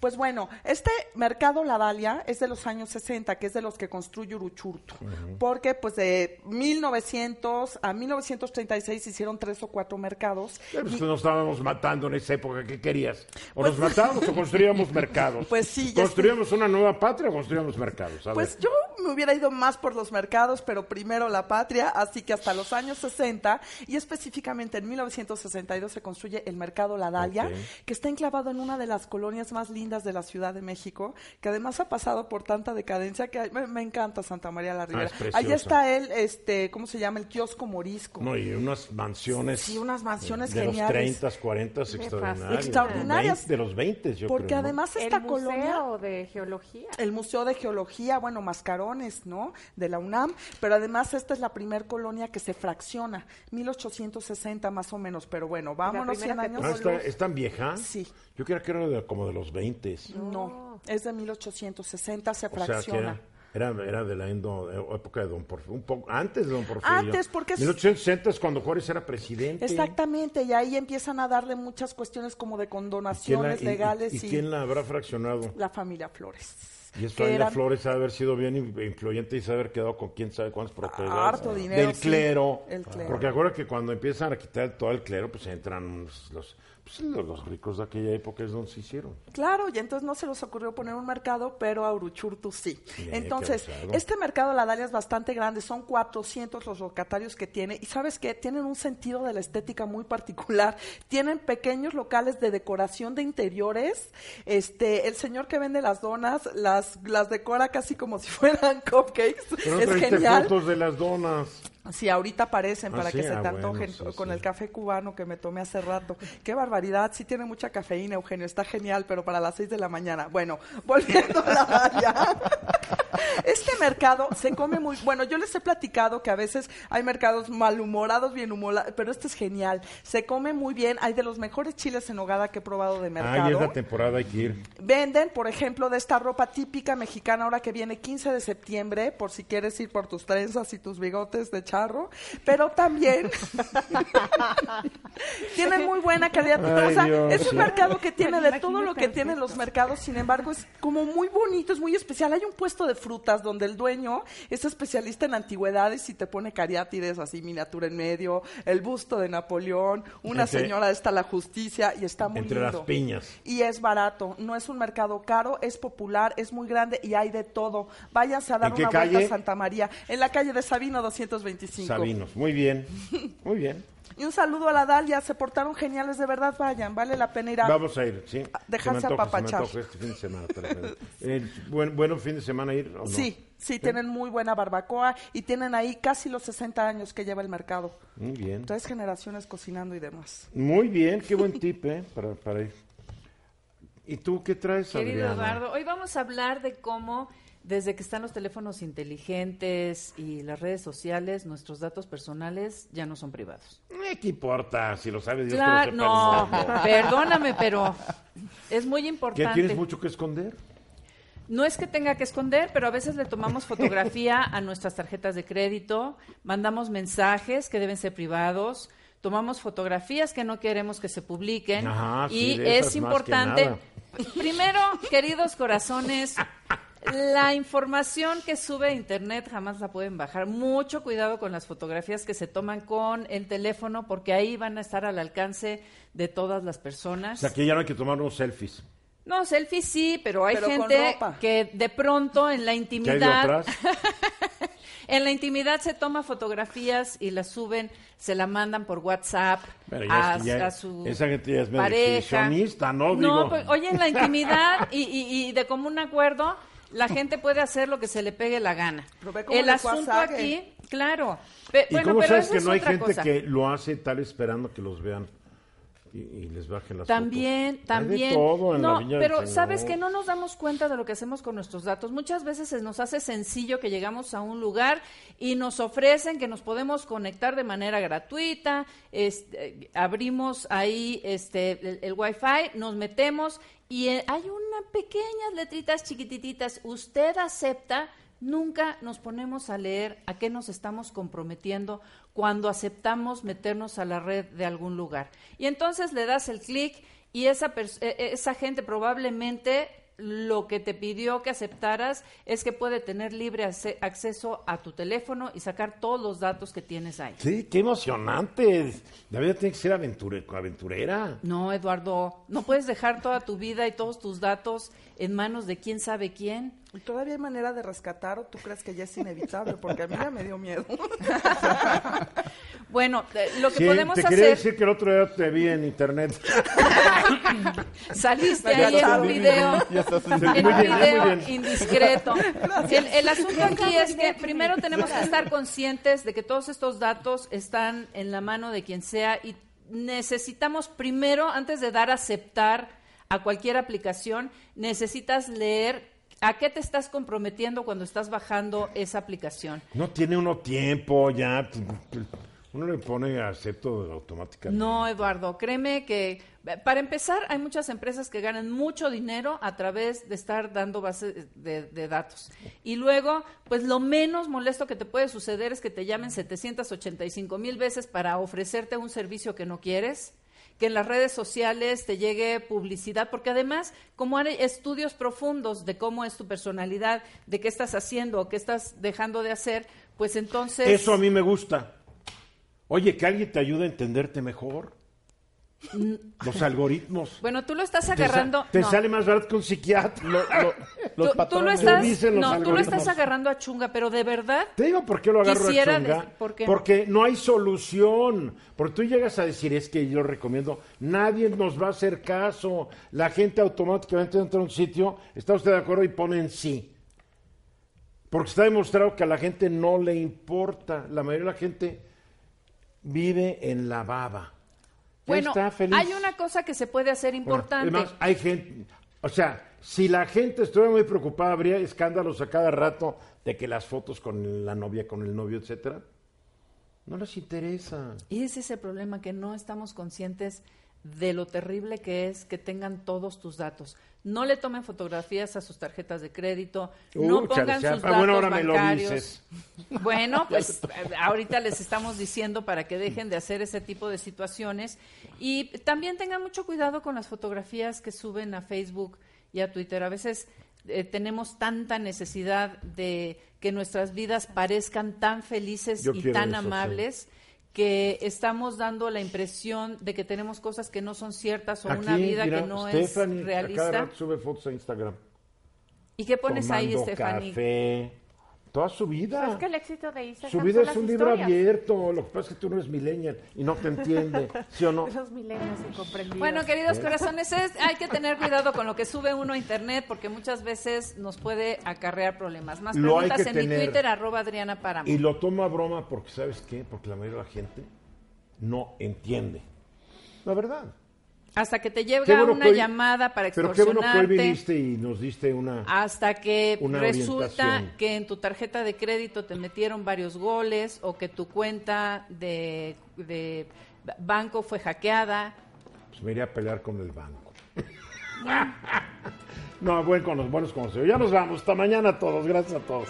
Pues bueno, este mercado La Dalia es de los años 60, que es de los que construye Uruchurtu. Porque pues de 1900 a 1936 se hicieron tres o cuatro mercados. Eh, pues Y- nos estábamos matando en esa época. ¿Qué querías? ¿O Pues- nos matábamos o construíamos mercados? Pues sí, ya ¿Construíamos una nueva patria o construíamos mercados? A Pues ver. yo me hubiera ido más por los mercados, pero primero la patria, así que hasta los años 60 y específicamente en 1962 se construye el mercado La Dalia, que está enclavado en una de las colonias más lindas de la Ciudad de México, que además ha pasado por tanta decadencia que me, me encanta Santa María la Ribera. Ah, es preciosa. Allí está el, este, ¿cómo se llama? El kiosco morisco. No, y unas mansiones. Sí, unas mansiones de geniales. los 30, 40 extraordinarias. Extraordinarias. De los 20, yo Porque creo. ¿no? además El esta Museo colonia... de Geología. El Museo de Geología, bueno, Mascarones, ¿no? De la UNAM, pero además esta es la primer colonia que se fracciona, 1860 más o menos, pero bueno, vámonos 100 primera que años. Ah, ¿está- ¿Es tan vieja? Sí. Yo creía que era de- como de los 20. No, es de 1860, se O sea, que fracciona. era, era, de la endo- eh, época de Don Porfirio, un poco antes de Don Porfirio. Antes, porque es- 1860 es cuando Juárez era presidente. Exactamente, y ahí empiezan a darle muchas cuestiones como de ¿Quién la- condonaciones y- legales ¿Y, y, quién la habrá fraccionado? la familia Flores. Y es que familia eran- Flores ha de haber sido bien in- influyente y se haber quedado con quién sabe cuántas propiedades. Harto dinero, Del sí. clero. El clero. Porque acuérdate que cuando empiezan a quitar todo el clero, pues entran los, pues, los- ricos de aquella época, es donde se hicieron. Claro, y entonces no se les ocurrió poner un mercado, pero a Uruchurtu sí. Bien, Entonces, este mercado La Dalia es bastante grande, son 400 los locatarios que tiene, y sabes qué, tienen un sentido de la estética muy particular. Tienen pequeños locales de decoración de interiores. Este, el señor que vende las donas las, las decora casi como si fueran cupcakes. Pero es genial. fotos de las donas. Sí, ahorita aparecen Ah, para sí, que se ah, te bueno, antojen sí, con sí. el café cubano que me tomé hace rato. Qué barbaridad, sí tiene mucha cafeína, Eugenio, está genial, pero para las 6 de la mañana. Bueno, volviendo a la Dalia. Este mercado se come muy, bueno, yo les he platicado que a veces hay mercados malhumorados, bien humorados, pero este es genial. Se come muy bien, hay de los mejores chiles en nogada que he probado de mercado. Ay, es la temporada, hay que ir. Venden, por ejemplo, de esta ropa típica mexicana ahora que viene 15 de septiembre, por si quieres ir por tus trenzas y tus bigotes de charro, pero también tienen muy buena calidad. Ay, o sea, Dios. es un mercado que tiene de todo lo que tienen los mercados, sin embargo, es como muy bonito, es muy especial. Hay un puesto de frutas donde el dueño es especialista en antigüedades y te pone cariátides así miniatura en medio, el busto de Napoleón, una señora está la justicia y está muy Entre lindo las piñas. y es barato. No es un mercado caro, es popular, es muy grande y hay de todo. Váyanse a dar ¿En qué una vuelta a Santa María, en la calle de Sabino 225. Sabinos. Muy bien. Muy bien. Y un saludo a la Dalia, se portaron geniales, de verdad, vayan, vale la pena ir a... Vamos a ir, sí. dejarse apapachar. este fin de semana. Eh, buen, bueno fin de semana ir o no? Sí, sí, tienen muy buena barbacoa y tienen ahí casi los 60 años que lleva el mercado. Muy bien. Tres generaciones cocinando y demás. Muy bien, qué buen tip, ¿eh? Para, para ir. ¿Y tú qué traes, Querido Adriana? Eduardo, hoy vamos a hablar de cómo desde que están los teléfonos inteligentes y las redes sociales, nuestros datos personales ya no son privados. Eh, ¿Qué importa? Si lo sabes, Dios Claro, no, perdóname, pero es muy ¿Qué importante. tienes mucho que esconder? No es que tenga que esconder, pero a veces le tomamos fotografía a nuestras tarjetas de crédito, mandamos mensajes que deben ser privados, tomamos fotografías que no queremos que se publiquen Ajá, y es importante. Primero, queridos corazones, la información que sube a internet jamás la pueden bajar. Mucho cuidado con las fotografías que se toman con el teléfono porque ahí van a estar al alcance de todas las O personas. sea, que ya no hay que tomar unos selfies. No, selfies sí, pero hay Pero gente que de pronto en la ¿Qué hay intimidad, en la intimidad se toma fotografías y las suben, se la mandan por WhatsApp Pero ya a, es que ya- a su esa gente ya es pareja. ¿no? No, pues, oye, en la intimidad y, y- y de común acuerdo, la gente puede hacer lo que se le pegue la gana. El asunto aquí, claro. Pe- ¿Y bueno, cómo pero sabes eso que es no hay gente cosa. que lo hace tal esperando que los vean y, y les bajen las También, fotos? Hay también. de todo en la no, Viña pero sabes que no nos damos cuenta de lo que hacemos con nuestros datos. Muchas veces se nos hace sencillo que llegamos a un lugar y nos ofrecen que nos podemos conectar de manera gratuita. este, abrimos ahí este el, el Wi-Fi, nos metemos y eh, hay unas pequeñas letritas chiquitititas. Usted acepta. Nunca nos ponemos a leer a qué nos estamos comprometiendo cuando aceptamos meternos a la red de algún lugar. Y entonces le das el clic y esa, eh, eh, esa gente probablemente lo que te pidió que aceptaras es que puede tener libre acceso a tu teléfono y sacar todos los datos que tienes ahí. Sí, qué emocionante. La vida tiene que ser aventure- aventurera. No, Eduardo, no puedes dejar toda tu vida y todos tus datos en manos de quién sabe quién. ¿Y todavía hay manera de rescatar o tú crees que ya es inevitable? Porque a mí ya me dio miedo. Bueno, eh, lo que Sí, podemos te quería hacer... decir que el otro día te vi en internet. Saliste ahí en un video, en- un indiscreto. El, el asunto aquí es que primero tenemos que estar conscientes de que todos estos datos están en la mano de quien sea y necesitamos primero, antes de dar a aceptar a cualquier aplicación, necesitas leer a qué te estás comprometiendo cuando estás bajando esa aplicación. No tiene uno tiempo ya. Uno le pone acepto automáticamente. No, Eduardo, créeme que para empezar hay muchas empresas que ganan mucho dinero a través de estar dando bases de, de datos. Y luego, pues lo menos molesto que te puede suceder es que te llamen 785 mil veces para ofrecerte un servicio que no quieres que en las redes sociales te llegue publicidad, porque además, como hay estudios profundos de cómo es tu personalidad, de qué estás haciendo o qué estás dejando de hacer, pues entonces... Eso a mí me gusta. Oye, que alguien te ayude a entenderte mejor. Los algoritmos. Bueno, tú lo estás Te sa- agarrando... Te, no. sale más barato que un psiquiatra. Lo- lo- los Tú- tú, lo estás, dicen los no, tú lo estás agarrando a chunga, pero de verdad, Te digo por qué lo agarro a chunga. des- ¿por qué? Porque no hay solución. Porque tú llegas a decir, es que yo recomiendo, nadie nos va a hacer caso. La gente automáticamente entra a un sitio, ¿está usted de acuerdo? Y ponen sí. Porque está demostrado que a la gente no le importa. La mayoría de la gente vive en la baba. Bueno, está feliz. hay una cosa que se puede hacer Bueno, importante. además, hay gente, o sea, si la gente estuviera muy preocupada, habría escándalos a cada rato de que las fotos con la novia, con el novio, etcétera. No les interesa. Y ese es el problema, que no estamos conscientes de lo terrible que es que tengan todos tus datos. No le tomen fotografías a sus tarjetas de crédito, no pongan sus ah, datos bueno, ahora me lo bancarios. dices. Bueno, pues eh, ahorita les estamos diciendo para que dejen de hacer ese tipo de situaciones y también tengan mucho cuidado con las fotografías que suben a Facebook y a Twitter. A veces eh, tenemos tanta necesidad de que nuestras vidas parezcan tan felices Yo y tan eso, sí. Que estamos dando la impresión de que tenemos cosas que no son ciertas o una vida mira, que no Stephanie, es a cada realista. rato sube fotos a Instagram. ¿Y qué pones ahí, Stephanie? café. Toda su vida. Es que el éxito de Su vida es un libro historias. abierto. Lo que pasa es que tú no eres millennial y no te entiende. ¿Sí o no? Los milenios incomprendidos. Bueno, queridos ¿Eh? corazones, es- hay que tener cuidado con lo que sube uno a internet porque muchas veces nos puede acarrear problemas. Más Lo preguntas en mi. Twitter, arroba Adriana Páramo. Y lo tomo a broma porque, ¿sabes qué? Porque la mayoría de la gente no entiende. La verdad. Hasta que te llega bueno una hoy- llamada para Pero qué bueno que hoy extorsionarte. viniste y nos diste una... Hasta que Una resulta que en tu tarjeta de crédito te metieron varios goles o que tu cuenta de, de banco fue hackeada. Pues me iría a pelear con el banco. No, buen con los buenos consejos. Ya nos vamos. Hasta mañana a todos. Gracias a todos.